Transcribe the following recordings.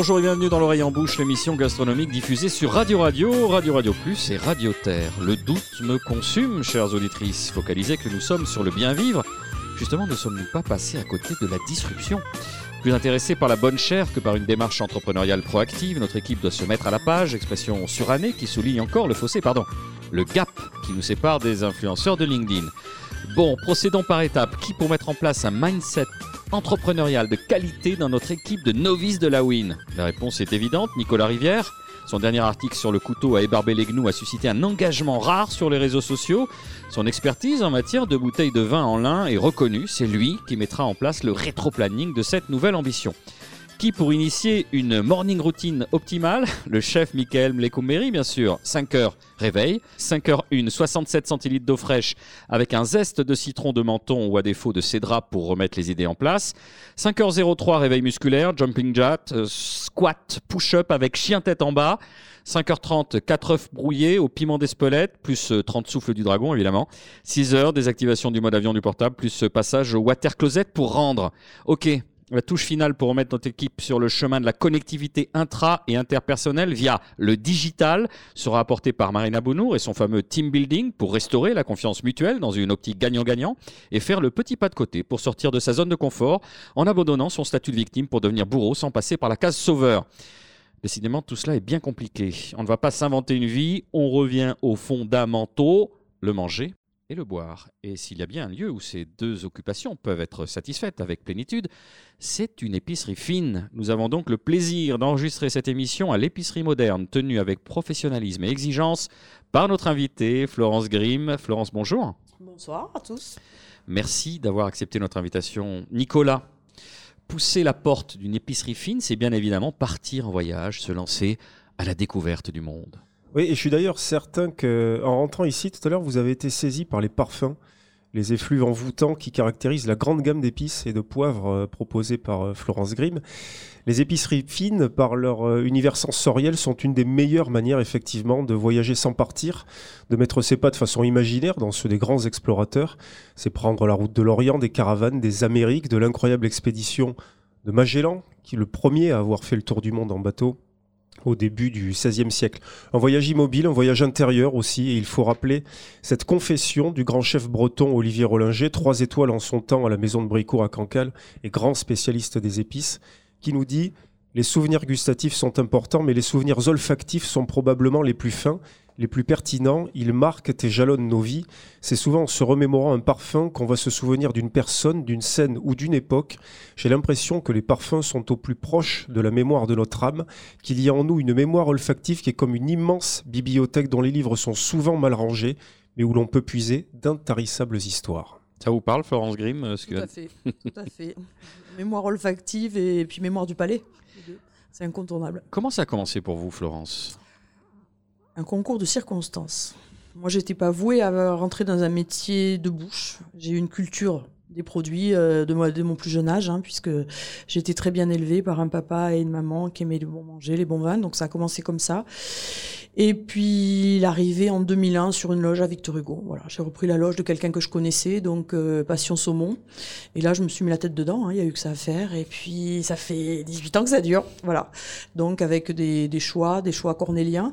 Bonjour et bienvenue dans l'oreille en bouche, l'émission gastronomique diffusée sur Radio Radio, Radio Radio Plus et Radio Terre. Le doute me consume, chères auditrices. Focalisez que nous sommes sur le bien vivre. Justement, ne sommes-nous pas passés à côté de la disruption plus intéressé par la bonne chair que par une démarche entrepreneuriale proactive, notre équipe doit se mettre à la page, expression surannée qui souligne encore le fossé, pardon, le gap qui nous sépare des influenceurs de LinkedIn. Bon, procédons par étapes. Qui pour mettre en place un mindset entrepreneurial de qualité dans notre équipe de novices de la Win La réponse est évidente, Nicolas Rivière. Son dernier article sur le couteau à ébarber les gnous a suscité un engagement rare sur les réseaux sociaux. Son expertise en matière de bouteilles de vin en lin est reconnue. C'est lui qui mettra en place le rétro-planning de cette nouvelle ambition qui pour initier une morning routine optimale, le chef Michael Mlekoumeri bien sûr, 5 heures réveil, 5 heures 1, 67 centilitres d'eau fraîche avec un zeste de citron de menton ou à défaut de cédra pour remettre les idées en place, 5h03 réveil musculaire, jumping jack, euh, squat, push-up avec chien tête en bas, 5h30, 4 œufs brouillés au piment d'Espelette, plus 30 euh, souffles du dragon évidemment. 6 heures, désactivation du mode avion du portable, plus passage au water closet pour rendre. Ok, la touche finale pour remettre notre équipe sur le chemin de la connectivité intra- et interpersonnelle via le digital sera apportée par Marina Bounour et son fameux team building pour restaurer la confiance mutuelle dans une optique gagnant-gagnant et faire le petit pas de côté pour sortir de sa zone de confort en abandonnant son statut de victime pour devenir bourreau sans passer par la case sauveur. Décidément, tout cela est bien compliqué. On ne va pas s'inventer une vie, on revient aux fondamentaux, le manger et le boire. Et s'il y a bien un lieu où ces deux occupations peuvent être satisfaites avec plénitude, c'est une épicerie fine. Nous avons donc le plaisir d'enregistrer cette émission à l'épicerie moderne, tenue avec professionnalisme et exigence par notre invitée Florence Grimm. Florence, bonjour. Bonsoir à tous. Merci d'avoir accepté notre invitation. Nicolas, pousser la porte d'une épicerie fine, c'est bien évidemment partir en voyage, se lancer à la découverte du monde. Oui, et je suis d'ailleurs certain que en rentrant ici tout à l'heure, vous avez été saisi par les parfums, les effluves envoûtants qui caractérisent la grande gamme d'épices et de poivres euh, proposées par euh, Florence Grimm. Les épiceries fines, par leur euh, univers sensoriel, sont une des meilleures manières effectivement de voyager sans partir, de mettre ses pas de façon imaginaire dans ceux des grands explorateurs. C'est prendre la route de l'Orient, des caravanes, des Amériques, de l'incroyable expédition de Magellan, qui est le premier à avoir fait le tour du monde en bateau au début du XVIe siècle. Un voyage immobile, un voyage intérieur aussi, et il faut rappeler cette confession du grand chef breton Olivier Rollinger, trois étoiles en son temps à la maison de Bricourt à Cancale, et grand spécialiste des épices, qui nous dit les souvenirs gustatifs sont importants, mais les souvenirs olfactifs sont probablement les plus fins, les plus pertinents, ils marquent et jalonnent nos vies. C'est souvent en se remémorant un parfum qu'on va se souvenir d'une personne, d'une scène ou d'une époque. J'ai l'impression que les parfums sont au plus proche de la mémoire de notre âme, qu'il y a en nous une mémoire olfactive qui est comme une immense bibliothèque dont les livres sont souvent mal rangés, mais où l'on peut puiser d'intarissables histoires. Ça vous parle, Florence Grimm euh, Tout à fait, tout à fait. mémoire olfactive et puis mémoire du palais. C'est incontournable. Comment ça a commencé pour vous, Florence? Un concours de circonstances. Moi, j'étais pas vouée à rentrer dans un métier de bouche. J'ai eu une culture des produits euh, de, mon plus jeune âge, hein, puisque j'étais très bien élevée par un papa et une maman qui aimaient le bon manger, les bons vins. Donc ça a commencé comme ça. Et puis l'arrivée en 2001 sur une loge à Victor Hugo. Voilà, j'ai repris la loge de quelqu'un que je connaissais, donc euh, Passion Saumon. Et là, je me suis mis la tête dedans. Hein, il y a eu que ça à faire. Et puis ça fait 18 ans que ça dure. Voilà. Donc avec des, des choix, des choix cornéliens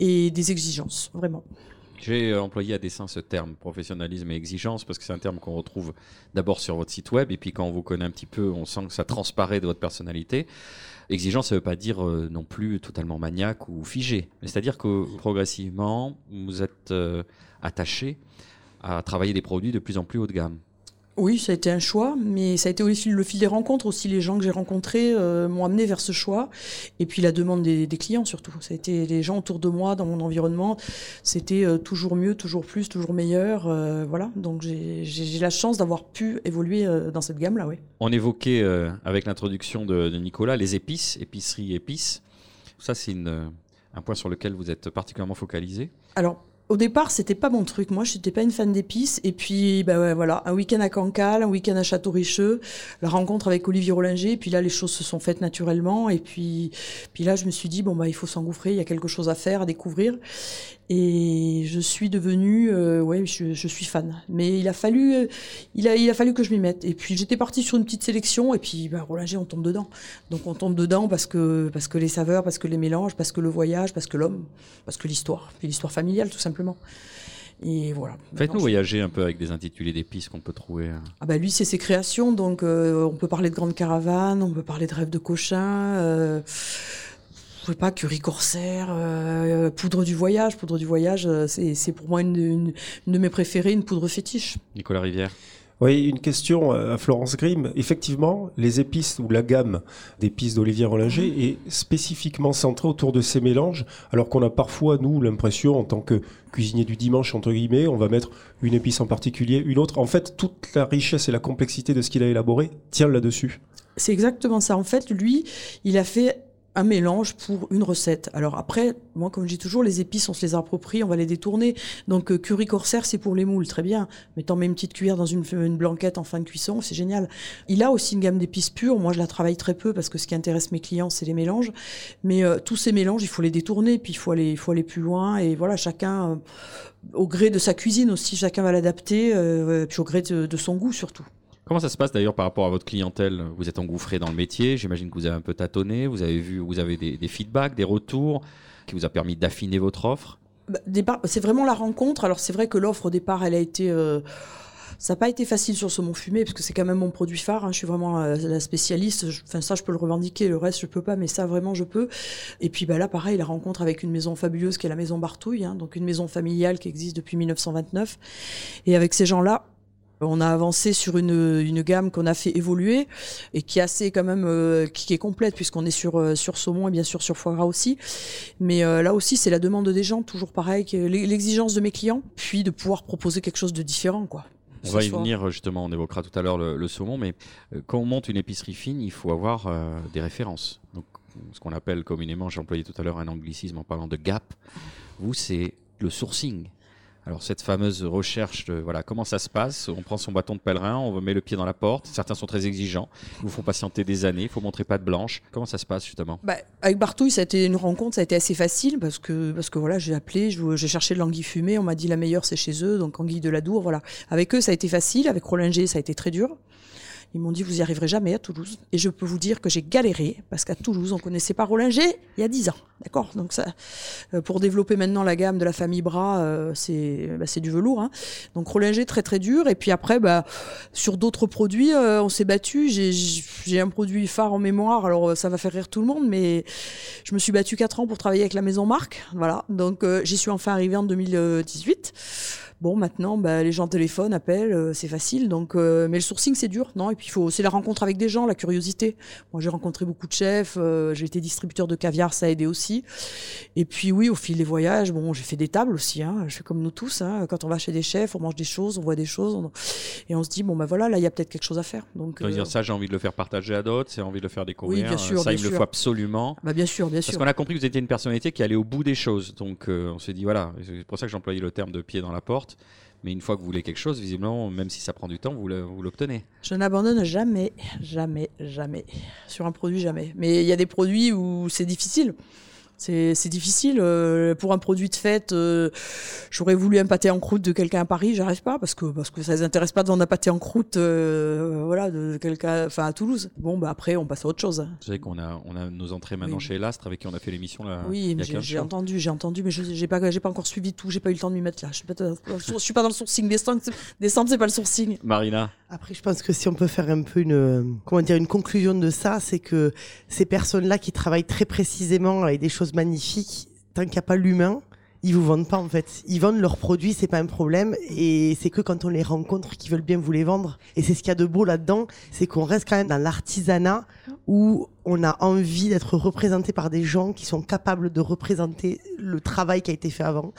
et des exigences, vraiment. J'ai euh, employé à dessein ce terme, professionnalisme et exigence, parce que c'est un terme qu'on retrouve d'abord sur votre site web, et puis quand on vous connaît un petit peu, on sent que ça transparaît de votre personnalité. Exigence, ça ne veut pas dire euh, non plus totalement maniaque ou figé, c'est-à-dire que progressivement, vous êtes euh, attaché à travailler des produits de plus en plus haut de gamme. Oui, ça a été un choix, mais ça a été aussi le fil des rencontres. Aussi, les gens que j'ai rencontrés euh, m'ont amené vers ce choix. Et puis la demande des, clients surtout. Ça a été les gens autour de moi, dans mon environnement. C'était euh, toujours mieux, toujours plus, toujours meilleur. Euh, voilà. Donc j'ai la chance d'avoir pu évoluer dans cette gamme-là. Oui. On évoquait avec l'introduction de, de, Nicolas les épices, épicerie, épices. Ça, c'est un point sur lequel vous êtes particulièrement focalisé. Alors au départ, c'était pas mon truc. Moi, je n'étais pas une fan d'épices. Et puis, bah ouais, voilà, un week-end à Cancale, un week-end à Château-Richeux, la rencontre avec Olivier Rollinger. Et puis là, les choses se sont faites naturellement. Et puis, puis là, je me suis dit, bon, bah, il faut s'engouffrer. Il y a quelque chose à faire, à découvrir. Et je suis devenue, euh, ouais, je, je, suis fan. Mais il a fallu, euh, il a, il a fallu que je m'y mette. Et puis j'étais partie sur une petite sélection, et puis bah, Rollinger, on tombe dedans. Donc on tombe dedans parce que, parce que les saveurs, parce que les mélanges, parce que le voyage, parce que l'homme, parce que l'histoire, puis l'histoire familiale tout simplement. Et voilà. Faites-nous voyager un peu avec des intitulés d'épices qu'on peut trouver. Hein. Ah bah lui, c'est ses créations, donc euh, on peut parler de Grande Caravane, on peut parler de Rêve de Cochin. Euh, pas, curry corsaire, euh, poudre du voyage. Poudre du voyage, euh, c'est pour moi une, une, une, de mes préférées, une poudre fétiche. Nicolas Rivière. Oui, une question à Florence Grimm. Effectivement, les épices ou la gamme d'épices d'Olivier Rollinger est spécifiquement centrée autour de ces mélanges, alors qu'on a parfois, nous, l'impression, en tant que cuisinier du dimanche, entre guillemets, on va mettre une épice en particulier, une autre. En fait, toute la richesse et la complexité de ce qu'il a élaboré tient là-dessus. C'est exactement ça. En fait, lui, il a fait un mélange pour une recette. Alors après, moi, comme je dis toujours, les épices, on se les approprie, on va les détourner. Donc, euh, curry corsaire, c'est pour les moules, très bien. Mais t'en mets une petite cuillère dans une, blanquette en fin de cuisson, c'est génial. Il a aussi une gamme d'épices pures. Moi, je la travaille très peu parce que ce qui intéresse mes clients, c'est les mélanges. Mais euh, tous ces mélanges, il faut les détourner, puis il faut aller, plus loin. Et voilà, chacun, euh, au gré de sa cuisine aussi, chacun va l'adapter, puis au gré de son goût surtout. Comment ça se passe d'ailleurs par rapport à votre clientèle? Vous êtes engouffré dans le métier, j'imagine que vous avez un peu tâtonné, vous avez vu, vous avez des, feedbacks, des retours qui vous a permis d'affiner votre offre? Bah, C'est vraiment la rencontre. Alors c'est vrai que l'offre au départ, elle a été... Euh ça n'a pas été facile sur saumon fumé parce que c'est quand même mon produit phare. Hein. Je suis vraiment euh, la spécialiste. Enfin ça, je peux le revendiquer. Le reste, je peux pas, mais ça vraiment, je peux. Et puis bah là, pareil, la rencontre avec une maison fabuleuse qui est la maison Bartouille, hein, donc une maison familiale qui existe depuis 1929. Et avec ces gens-là, on a avancé sur une, une gamme qu'on a fait évoluer et qui est assez quand même euh, qui est complète puisqu'on est sur euh, sur saumon et bien sûr sur foie gras aussi. Mais euh, là aussi c'est la demande des gens toujours pareil, l'exigence de mes clients, puis de pouvoir proposer quelque chose de différent quoi. On va y venir justement, on évoquera tout à l'heure le, le, saumon, mais quand on monte une épicerie fine, il faut avoir des références. Donc ce qu'on appelle communément, j'ai employé tout à l'heure un anglicisme en parlant de gap. Vous c'est le sourcing. Alors cette fameuse recherche, de, voilà, comment ça se passe On prend son bâton de pèlerin, on met le pied dans la porte. Certains sont très exigeants, ils vous font patienter des années, il faut montrer pas de blanche. Comment ça se passe justement? Bah, Avec Bartouille, ça a été une rencontre, ça a été assez facile parce que parce que voilà, j'ai appelé, j'ai cherché de l'anguille fumée, on m'a dit la meilleure c'est chez eux, donc anguille de la Dour, voilà. Avec eux, ça a été facile, avec Rollinger, ça a été très dur. Ils m'ont dit, vous y arriverez jamais à Toulouse. Et je peux vous dire que j'ai galéré, parce qu'à Toulouse, on connaissait pas Rollinger il y a 10 ans. D'accord? Donc, ça, euh, pour développer maintenant la gamme de la famille Bras, euh, c'est bah, du velours. Hein. Donc, Rollinger, très très dur. Et puis après, bah, sur d'autres produits, euh, on s'est battu. J'ai un produit phare en mémoire. Alors, ça va faire rire tout le monde, mais je me suis battu 4 ans pour travailler avec la maison Marc. Voilà. Donc, j'y suis enfin arrivé en 2018. Bon, maintenant, bah, les gens téléphonent, appellent, euh, c'est facile. Donc, euh, mais le sourcing, c'est dur, non? Et puis, faut, c'est la rencontre avec des gens, la curiosité. Moi, j'ai rencontré beaucoup de chefs. Euh, j'ai été distributeur de caviar, ça a aidé aussi. Et puis, oui, au fil des voyages, bon, j'ai fait des tables aussi. Hein, je fais comme nous tous. Hein, quand on va chez des chefs, on mange des choses, on voit des choses, on... et on se dit bon, ben bah, voilà, là, il y a peut-être quelque chose à faire. Donc, dire ça, j'ai envie de le faire partager à d'autres, c'est envie de le faire découvrir. Oui, bien sûr, ça, bien il me le faut absolument. Bah, bien sûr, bien sûr. Parce qu'on a compris que vous étiez une personnalité qui allait au bout des choses. Donc, on s'est dit voilà, c'est pour ça que j'employais le terme de pied dans la porte. Mais une fois que vous voulez quelque chose, visiblement, même si ça prend du temps, vous l'obtenez. Je n'abandonne jamais, jamais, jamais. Sur un produit, jamais. Mais il y a des produits où c'est difficile. C'est difficile. Euh, pour un produit de fête, euh, j'aurais voulu un pâté en croûte de quelqu'un à Paris, j'arrive pas parce que parce que ça les intéresse pas de vendre un pâté en croûte, euh, voilà, de quelqu'un, enfin à Toulouse. Bon, bah après on passe à autre chose. Vous savez qu'on a on a nos entrées maintenant Oui. chez Lastre avec qui on a fait l'émission là. Oui, j'ai 15 j'ai jours. entendu, j'ai entendu, mais je j'ai pas j'ai pas encore suivi tout, j'ai pas eu le temps de m'y mettre là. Je suis pas, dans- je suis pas dans le sourcing. Descendre, c'est- descendre, c'est pas le sourcing. Marina, Après, je pense que si on peut faire un peu une, comment dire, une conclusion de ça, c'est que ces personnes-là qui travaillent très précisément avec des choses magnifiques, tant qu'il n'y a pas l'humain, ils vous vendent pas en fait. Ils vendent leurs produits, c'est pas un problème, et c'est que quand on les rencontre qu'ils veulent bien vous les vendre. Et c'est ce qu'il y a de beau là-dedans, c'est qu'on reste quand même dans l'artisanat où on a envie d'être représenté par des gens qui sont capables de représenter le travail qui a été fait avant.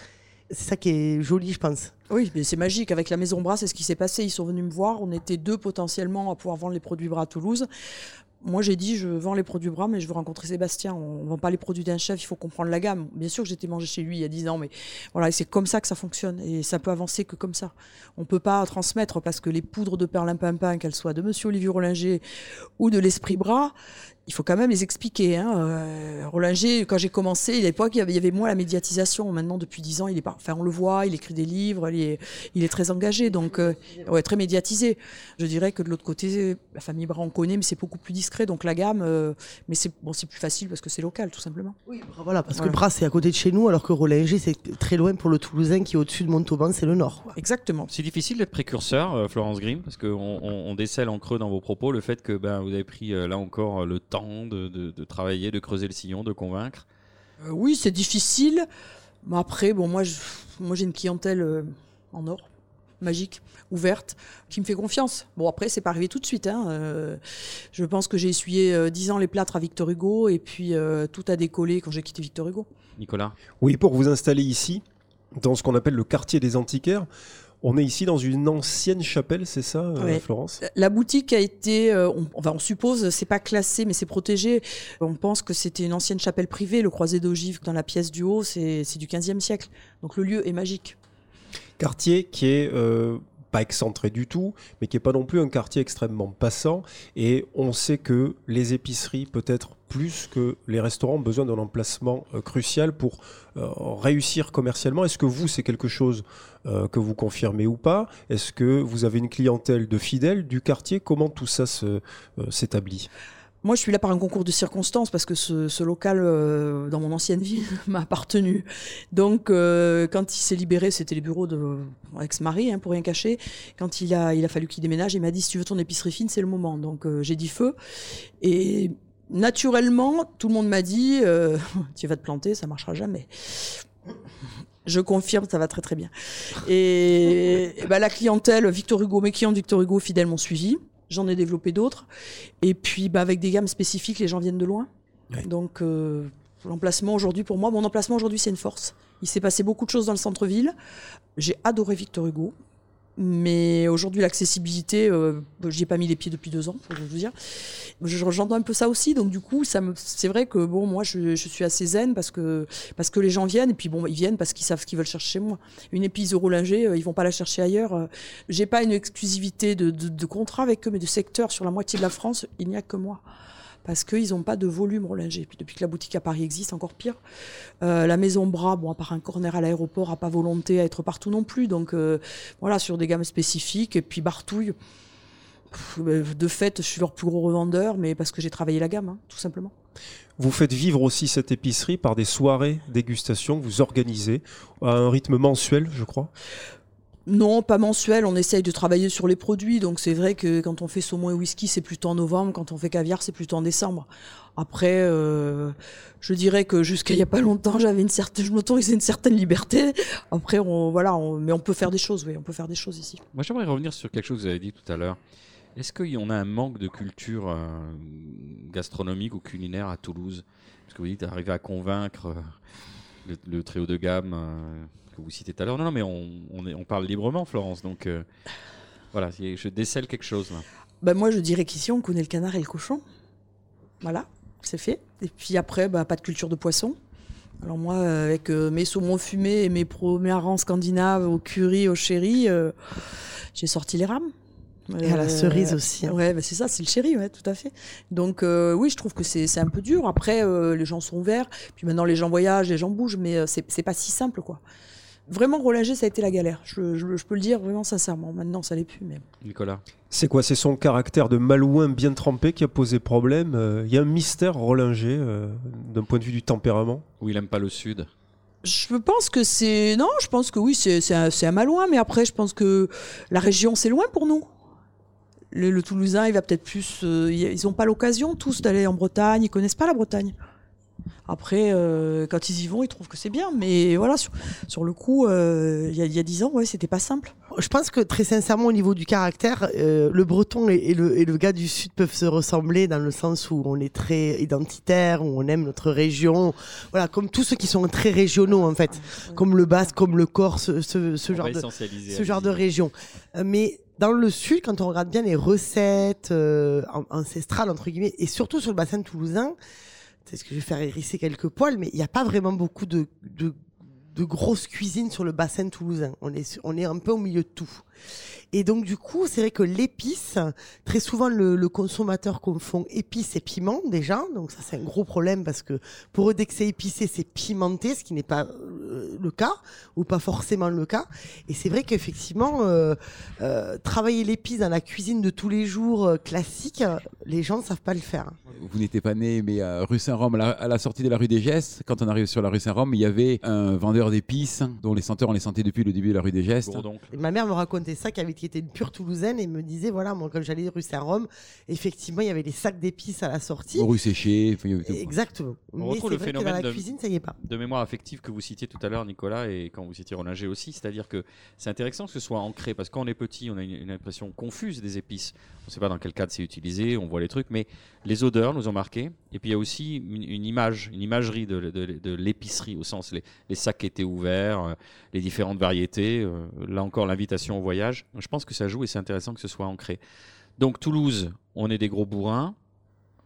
C'est ça qui est joli, je pense. Oui, mais c'est magique. Avec la Maison Bras, c'est ce qui s'est passé. Ils sont venus me voir. On était deux potentiellement à pouvoir vendre les produits Bras à Toulouse. Moi, j'ai dit, je vends les produits Bras, mais je veux rencontrer Sébastien. On ne vend pas les produits d'un chef, il faut comprendre la gamme. Bien sûr que j'étais mangé chez lui il y a 10 ans, mais voilà, c'est comme ça que ça fonctionne. Et ça peut avancer que comme ça. On peut pas transmettre parce que les poudres de perlimpinpin, qu'elles soient de Monsieur Olivier Rollinger ou de l'Esprit Bras, il faut quand même les expliquer. Hein. Euh, Rollinger, quand j'ai commencé, à l'époque, il y avait, il y avait moins la médiatisation. Maintenant, depuis dix ans, il est pas, enfin, on le voit, il écrit des livres, il est, il est très engagé, donc euh, ouais, très médiatisé. Je dirais que de l'autre côté, la famille Bras, on connaît, mais c'est beaucoup plus discret. Donc la gamme, euh, mais c'est bon, c'est plus facile parce que c'est local, tout simplement. Oui, voilà, parce Voilà. que Bras c'est à côté de chez nous, alors que Rollinger c'est très loin pour le Toulousain qui est au-dessus de Montauban, c'est le nord. quoi. Exactement. C'est difficile d'être précurseur, Florence Grimm, parce qu'on on, on décèle en creux dans vos propos le fait que ben, vous avez pris là encore le temps de, de- de travailler, de creuser le sillon, de convaincre. Euh, oui, c'est difficile. Mais après, bon, moi, je- moi, j'ai une clientèle euh, en or, magique, ouverte, qui me fait confiance. Bon, après, c'est pas arrivé tout de suite. Hein. euh, je pense que j'ai essuyé euh, 10 ans les plâtres à Victor Hugo, et puis euh, tout a décollé quand j'ai quitté Victor Hugo. Nicolas? Oui, pour vous installer ici, dans ce qu'on appelle le quartier des antiquaires, on est ici dans une ancienne chapelle, c'est ça, euh, Ouais. Florence? La boutique a été, euh, on, enfin, on suppose, c'est pas classé, mais c'est protégé. On pense que c'était une ancienne chapelle privée, le croisé d'ogive dans la pièce du haut, c'est du 15e siècle. Donc le lieu est magique. Quartier qui est euh, pas excentré du tout, mais qui est pas non plus un quartier extrêmement passant. Et on sait que les épiceries, peut-être plus que les restaurants, ont besoin d'un emplacement euh, crucial pour euh, réussir commercialement. Est-ce que vous, c'est quelque chose euh, que vous confirmez ou pas? Est-ce que vous avez une clientèle de fidèles du quartier? Comment tout ça s'établit? Moi, je suis là par un concours de circonstances parce que ce, local, dans mon ancienne vie, m'a appartenu. Donc, quand il s'est libéré, c'était les bureaux de mon ex-mari, hein, pour rien cacher. Quand il a, il a fallu qu'il déménage, il m'a dit si tu veux ton épicerie fine, c'est le moment. Donc, j'ai dit feu. Et naturellement, tout le monde m'a dit euh, tu vas te planter, ça marchera jamais. Je confirme, ça va très très bien. Et, et ben, la clientèle Victor Hugo, mes clients de Victor Hugo fidèles m'ont suivi. J'en ai développé d'autres. Et puis, bah, avec des gammes spécifiques, les gens viennent de loin. Ouais. Donc, euh, l'emplacement aujourd'hui, pour moi, mon emplacement aujourd'hui, c'est une force. Il s'est passé beaucoup de choses dans le centre-ville. J'ai adoré Victor Hugo. Mais aujourd'hui, l'accessibilité, euh, j'y ai pas mis les pieds depuis deux ans, faut vous dire. Je- J'entends un peu ça aussi, donc du coup, ça me, c'est vrai que bon, moi, je, je suis assez zen parce que parce que les gens viennent et puis bon, ils viennent parce qu'ils savent ce qu'ils veulent chercher chez moi. Une épice euh, ils vont pas la chercher ailleurs. Euh, J'ai pas une exclusivité de, de, de contrat avec eux, mais de secteur sur la moitié de la France, il n'y a que moi. Parce qu'ils n'ont pas de volume Rollinger. Puis depuis que la boutique à Paris existe, encore pire. Euh, la maison Bras, bon, à part un corner à l'aéroport, a pas volonté à être partout non plus. Donc euh, voilà, sur des gammes spécifiques. Et puis Bartouille, euh, de fait, je suis leur plus gros revendeur, mais parce que j'ai travaillé la gamme, hein, tout simplement. Vous faites vivre aussi cette épicerie par des soirées dégustation que vous organisez à un rythme mensuel, je crois? Non, pas mensuel. On essaye de travailler sur les produits. Donc c'est vrai que quand on fait saumon et whisky, c'est plutôt en novembre. Quand on fait caviar, c'est plutôt en décembre. Après, euh, je dirais que jusqu'à il y a pas longtemps, j'avais une certaine, je m'autorisais une certaine liberté. Après, on, voilà, mais on peut faire des choses. Oui, on peut faire des choses ici. Moi, j'aimerais revenir sur quelque chose que vous avez dit tout à l'heure. Est-ce qu'on a un manque de culture euh, gastronomique ou culinaire à Toulouse? Parce que vous dites arriver à convaincre euh, le, le trio de gamme euh, que vous citez tout à l'heure. Non, non, mais on, parle librement, Florence. Donc euh, voilà, je décèle quelque chose là. Ben moi, je dirais qu'ici, on connaît le canard et le cochon. Voilà, c'est fait. Et puis après, bah, pas de culture de poisson. Alors moi, avec euh, mes saumons fumés et mes premiers scandinaves au curry, au euh, j'ai sorti les rames. Et à la Euh, cerise aussi. hein. Ouais, bah c'est ça, c'est le chéri, ouais, tout à fait. Donc euh, oui, je trouve que c'est c'est un peu dur. Après, euh, les gens sont ouverts. Puis maintenant, les gens voyagent, les gens bougent, mais euh, c'est c'est pas si simple, quoi. Vraiment, Rollinger, ça a été la galère. Je, je- je peux le dire vraiment sincèrement. Maintenant, ça l'est plus, mais Nicolas C'est quoi? C'est son caractère de malouin bien trempé qui a posé problème? Euh, Il y a un mystère Rollinger euh, d'un point de vue du tempérament? Ou il aime pas le Sud? Je pense que c'est. Non, je pense que oui, c'est un, c'est un malouin, mais après, je pense que la région, c'est loin pour nous. Le, le Toulousain, il va peut-être plus. euh, ils n'ont pas l'occasion tous d'aller en Bretagne, ils connaissent pas la Bretagne. Après, euh, quand ils y vont, ils trouvent que c'est bien, mais voilà, sur, sur le coup, euh, il y, a- il y a dix ans, ouais, c'était pas simple. Je pense que très sincèrement, au niveau du caractère, euh, le breton et, et le, et le gars du sud peuvent se ressembler dans le sens où on est très identitaire, où on aime notre région. Voilà, comme tous ceux qui sont très régionaux en fait, comme le basque, comme le corse, ce, ce, ce On genre de ce genre de région. Mais dans le sud, quand on regarde bien les recettes euh, an- ancestrales entre guillemets, et surtout sur le bassin toulousain, c'est ce que je vais faire hérisser quelques poils, mais il n'y a pas vraiment beaucoup de, de de grosses cuisines sur le bassin toulousain. On est, on est un peu au milieu de tout. Et donc du coup, c'est vrai que l'épice, très souvent le, le, consommateur confond épice et piment déjà, donc ça c'est un gros problème parce que pour eux dès que c'est épicé, c'est pimenté, ce qui n'est pas euh, le cas ou pas forcément le cas. Et c'est vrai qu'effectivement, euh, euh, travailler l'épice dans la cuisine de tous les jours euh, classique, les gens ne savent pas le faire. Vous n'étiez pas né, mais à rue Saint-Rome, à, à, la sortie de la rue des Gestes, quand on arrive sur la rue Saint-Rome, il y avait un vendeur d'épices dont les senteurs on les sentait depuis le début de la rue des Gestes. Et ma mère me racontait ça, qui avait qui était une pure toulousaine et me disait voilà moi quand j'allais rue Saint-Rome effectivement il y avait des sacs d'épices à la sortie. Rue séchée exactement. On mais retrouve le phénomène dans la de, cuisine ça y est pas. de mémoire affective que vous citiez tout à l'heure Nicolas et quand vous citiez Rollinger aussi c'est-à-dire que c'est intéressant que ce soit ancré parce que quand on est petit on a une, une impression confuse des épices. On ne sait pas dans quel cadre c'est utilisé on voit les trucs mais les odeurs nous ont marqué et puis il y a aussi une, une image une imagerie de, de, de l'épicerie au sens les, les, sacs étaient ouverts euh, les différentes variétés euh, là encore l'invitation au voyage. Je pense que ça joue et c'est intéressant que ce soit ancré. Donc Toulouse, on est des gros bourrins,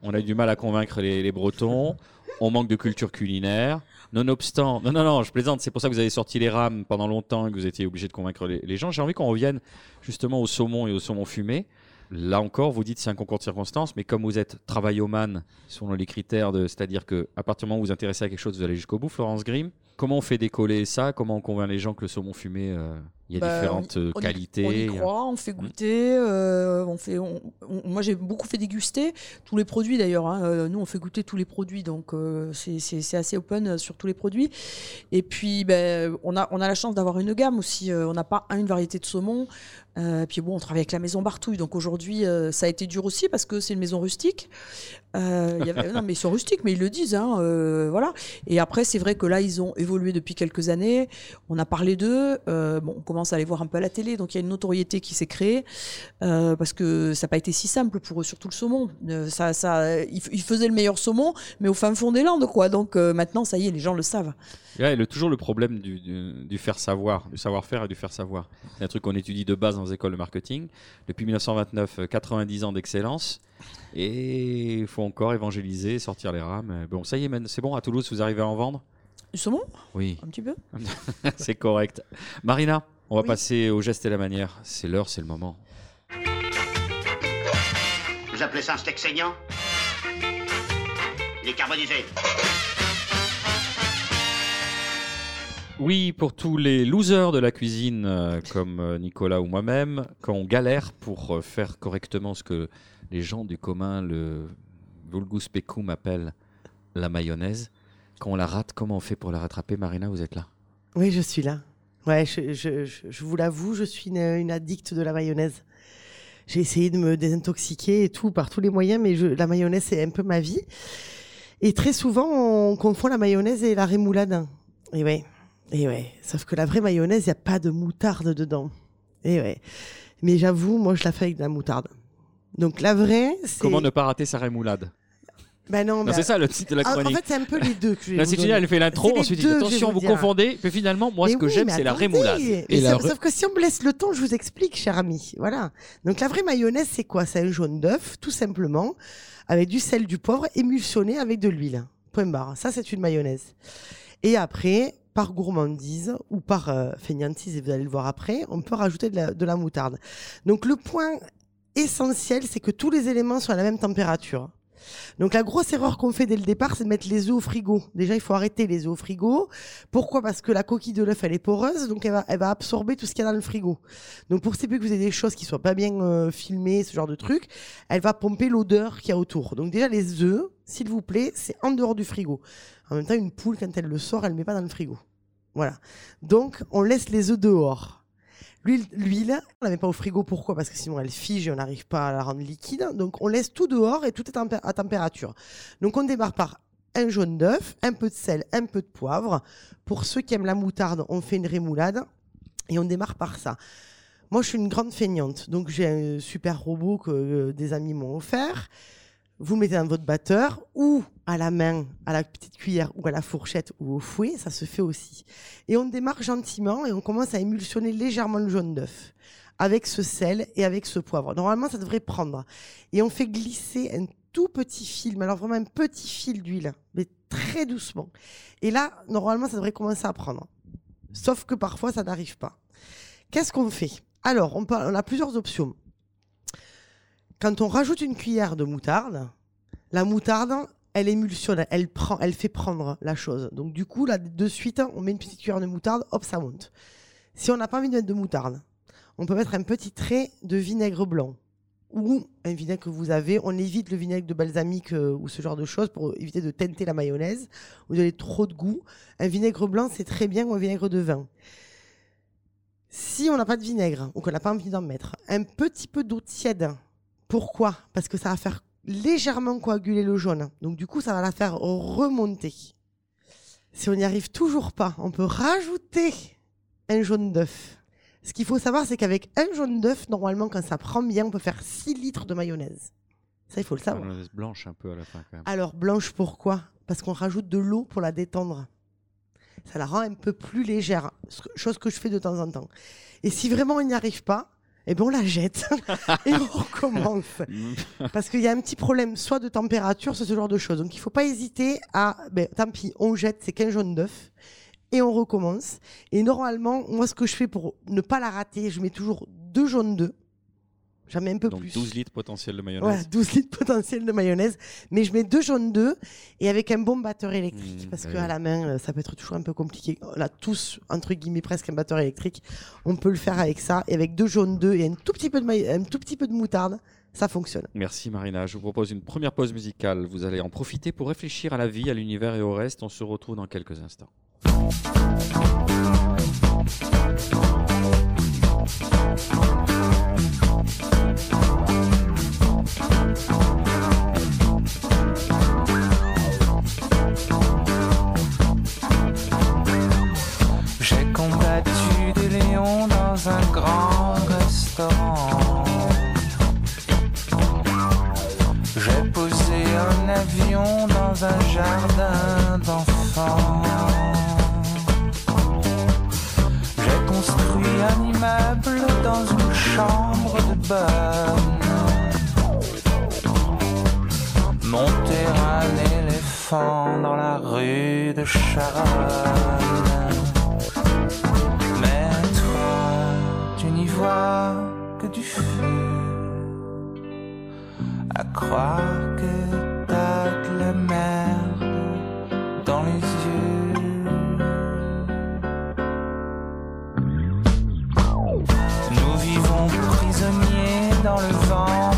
on a du mal à convaincre les, Bretons, on manque de culture culinaire. Nonobstant, non, non, non, je plaisante, c'est pour ça que vous avez sorti les rames pendant longtemps et que vous étiez obligé de convaincre les, gens. J'ai envie qu'on revienne justement au saumon et au saumon fumé. Là encore, vous dites c'est un concours de circonstances, mais comme vous êtes travaillomane, selon les critères de, c'est-à-dire que à partir du moment où vous vous intéressez à quelque chose, vous allez jusqu'au bout, Florence Grimm. Comment on fait décoller ça? Comment on convainc les gens que le saumon fumé, euh, il y a Bah, différentes on- euh, on y- qualités On a- croit, on fait goûter, euh, on fait. on- on- moi, j'ai beaucoup fait déguster tous les produits d'ailleurs. hein. Euh, Nous, on fait goûter tous les produits, donc euh, c'est- assez open sur tous les produits. Et puis, ben, on a on a la chance d'avoir une gamme aussi. On n'a pas une variété de saumon. Euh, puis bon, on travaille avec la maison Bartouille, donc aujourd'hui, euh, ça a été dur aussi parce que c'est une maison rustique. Euh, il y avait- non, mais ils sont rustiques, mais ils le disent, hein, voilà. Et après, c'est vrai que là, ils ont évolué depuis quelques années. On a parlé d'eux. bon, on commence à les voir un peu à la télé, donc il y a une notoriété qui s'est créée euh, parce que ça n'a pas été si simple pour eux, surtout le saumon. Euh, ça, ça, ils, faisaient le meilleur saumon, mais au fin fond des Landes, quoi. Donc euh, maintenant, ça y est, les gens le savent. Ouais, le, toujours le problème du, du, du faire savoir, du savoir-faire et du faire savoir. C'est un truc qu'on étudie de base dans les écoles de marketing. Depuis 1929, euh, 90 ans d'excellence. Et il faut encore évangéliser, sortir les rames. Bon, ça y est, c'est bon, à Toulouse, vous arrivez à en vendre? Du saumon, Oui, un petit peu. c'est correct. Marina, on va Oui. passer au geste et la manière. C'est l'heure, c'est le moment. Vous appelez ça un steak saignant? Il est carbonisé. Oui, pour tous les losers de la cuisine, euh, comme euh, Nicolas ou moi-même, quand on galère pour euh, faire correctement ce que les gens du commun, le vulgus pecum, appellent la mayonnaise, quand on la rate, comment on fait pour la rattraper? Marina, vous êtes là? Oui, je suis là. Ouais, je, je, je, vous l'avoue, je suis une, une addicte de la mayonnaise. J'ai essayé de me désintoxiquer et tout par tous les moyens, mais la mayonnaise c'est un peu ma vie. Et très souvent, on confond la mayonnaise et la rémoulade. Et ouais, et ouais. Sauf que la vraie mayonnaise, il y a pas de moutarde dedans. Et ouais. Mais j'avoue, moi, je la fais avec de la moutarde. Donc la vraie, c'est. Comment ne pas rater sa rémoulade? Ben non, C'est ça le titre de la Ah, en chronique. fait, c'est un peu les deux que je c'est génial, elle fait l'intro, ensuite dit attention, vous confondez, mais finalement, moi, ce que oui, j'aime, c'est la rémoulade. Et Et la sauf, sauf que si on me laisse le temps, je vous explique, cher ami. Voilà. Donc la vraie mayonnaise, c'est quoi? C'est un jaune d'œuf, tout simplement, avec du sel, du poivre, émulsionné avec de l'huile. Point barre. Ça, c'est une mayonnaise. Et après, par gourmandise ou par euh, fainéantise, et vous allez le voir après, on peut rajouter de la, de la moutarde. Donc le point essentiel, c'est que tous les éléments sont à la même température. Donc la grosse erreur qu'on fait dès le départ, c'est de mettre les œufs au frigo. Déjà, il faut arrêter les œufs au frigo. Pourquoi? Parce que la coquille de l'œuf, elle est poreuse, donc elle va, absorber tout ce qu'il y a dans le frigo. Donc pour si peu que vous ayez des choses qui soient pas bien euh, filmées, ce genre de truc, elle va pomper l'odeur qu'il y a autour. Donc déjà, les œufs, s'il vous plaît, c'est en dehors du frigo. En même temps, une poule, quand elle le sort, elle ne met pas dans le frigo. Voilà. Donc, on laisse les œufs dehors. L'huile, on la met pas au frigo. Pourquoi? Parce que sinon elle fige et on n'arrive pas à la rendre liquide. Donc on laisse tout dehors et tout est à température. Donc on démarre par un jaune d'œuf, un peu de sel, un peu de poivre. Pour ceux qui aiment la moutarde, on fait une rémoulade et on démarre par ça. Moi, je suis une grande feignante, donc j'ai un super robot que euh, des amis m'ont offert. Vous mettez dans votre batteur ou à la main, à la petite cuillère ou à la fourchette ou au fouet, ça se fait aussi. Et on démarre gentiment et on commence à émulsionner légèrement le jaune d'œuf avec ce sel et avec ce poivre. Normalement, ça devrait prendre. Et on fait glisser un tout petit fil, mais alors vraiment un petit fil d'huile, mais très doucement. Et là, normalement, ça devrait commencer à prendre. Sauf que parfois, ça n'arrive pas. Qu'est-ce qu'on fait? Alors, on, on a plusieurs options. Quand on rajoute une cuillère de moutarde, la moutarde, elle émulsionne, elle, prend, elle fait prendre la chose. Donc, du coup, là, de suite, on met une petite cuillère de moutarde, hop, ça monte. Si on n'a pas envie de mettre de moutarde, on peut mettre un petit trait de vinaigre blanc ou un vinaigre que vous avez. On évite le vinaigre de balsamique euh, ou ce genre de choses pour éviter de teinter la mayonnaise ou donner trop de goût. Un vinaigre blanc, c'est très bien ou un vinaigre de vin. Si on n'a pas de vinaigre ou qu'on n'a pas envie d'en mettre, un petit peu d'eau tiède. Pourquoi? Parce que ça va faire légèrement coaguler le jaune. Donc du coup, ça va la faire remonter. Si on n'y arrive toujours pas, on peut rajouter un jaune d'œuf. Ce qu'il faut savoir, c'est qu'avec un jaune d'œuf, normalement, quand ça prend bien, on peut faire 6 litres de mayonnaise. Ça, il faut le savoir. mayonnaise blanche un peu à la fin quand même. Alors, blanche, pourquoi? Parce qu'on rajoute de l'eau pour la détendre. Ça la rend un peu plus légère, chose que je fais de temps en temps. Et si vraiment on n'y arrive pas, eh ben on la jette et on recommence. Parce qu'il y a un petit problème, soit de température, soit ce genre de choses. Donc il faut pas hésiter à, ben, tant pis, on jette ces 15 jaunes d'œufs et on recommence. Et normalement, moi ce que je fais pour ne pas la rater, je mets toujours deux jaunes d'œufs. Jamais un peu Donc plus. 12 litres potentiel de mayonnaise. 12 litres potentiel de mayonnaise. Mais je mets deux jaunes d'œufs et avec un bon batteur électrique. Mmh, parce bah qu'à la main, euh, ça peut être toujours un peu compliqué. On a tous, entre guillemets, presque un batteur électrique. On peut le faire avec ça. Et avec deux jaunes d'œufs et un tout petit peu de, maille- un tout petit peu de moutarde, ça fonctionne. Merci Marina. Je vous propose une première pause musicale. Vous allez en profiter pour réfléchir à la vie, à l'univers et au reste. On se retrouve dans quelques instants. J'ai posé un avion dans un jardin d'enfants. J'ai construit un immeuble dans une chambre de bonne. Monté un éléphant dans la rue de Charonne. Vois que du feu. À croire que t'as de la merde dans les yeux. Nous vivons prisonniers dans le ventre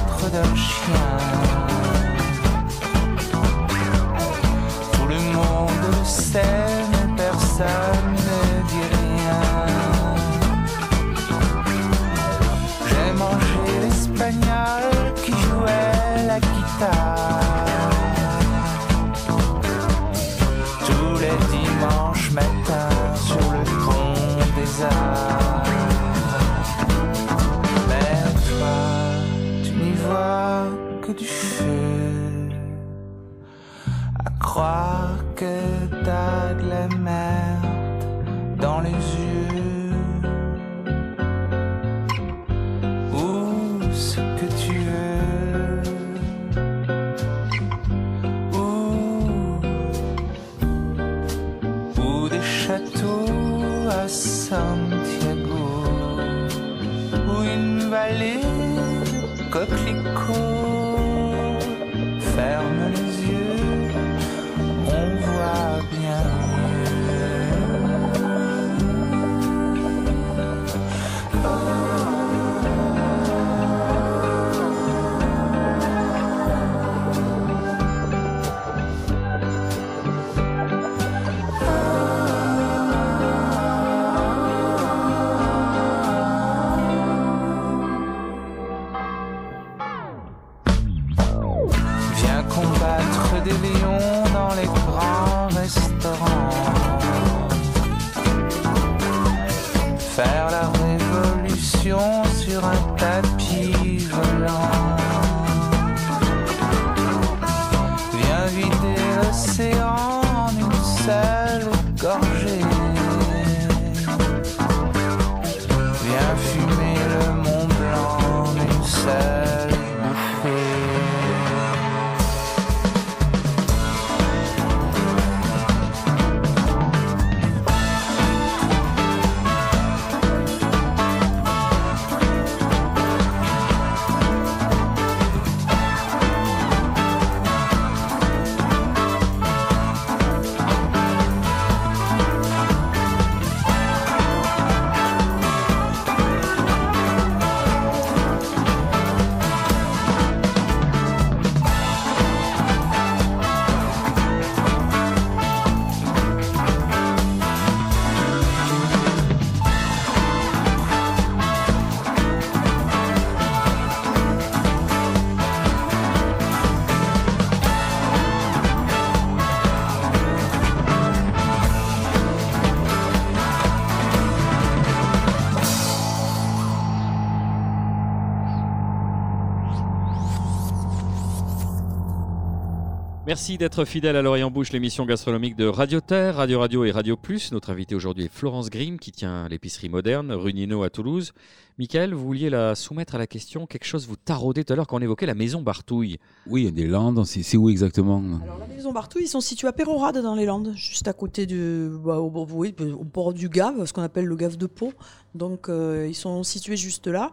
Merci d'être fidèle à l'oreille en bouche, l'émission gastronomique de Radio Terre, Radio Radio et Radio Plus. Notre invité aujourd'hui est Florence Grimm, qui tient l'épicerie moderne, rue Nino à Toulouse. Michael, vous vouliez la soumettre à la question. Quelque chose vous taraudait tout à l'heure quand on évoquait la maison Bartouille. Oui, il y a des Landes, c'est c'est où exactement? Alors la maison Bartouille, ils sont situés à Pérorade dans les Landes, juste à côté du, bah, au, au- oui, au bord du Gave, ce qu'on appelle le Gave de Pau. Donc euh, ils sont situés juste là.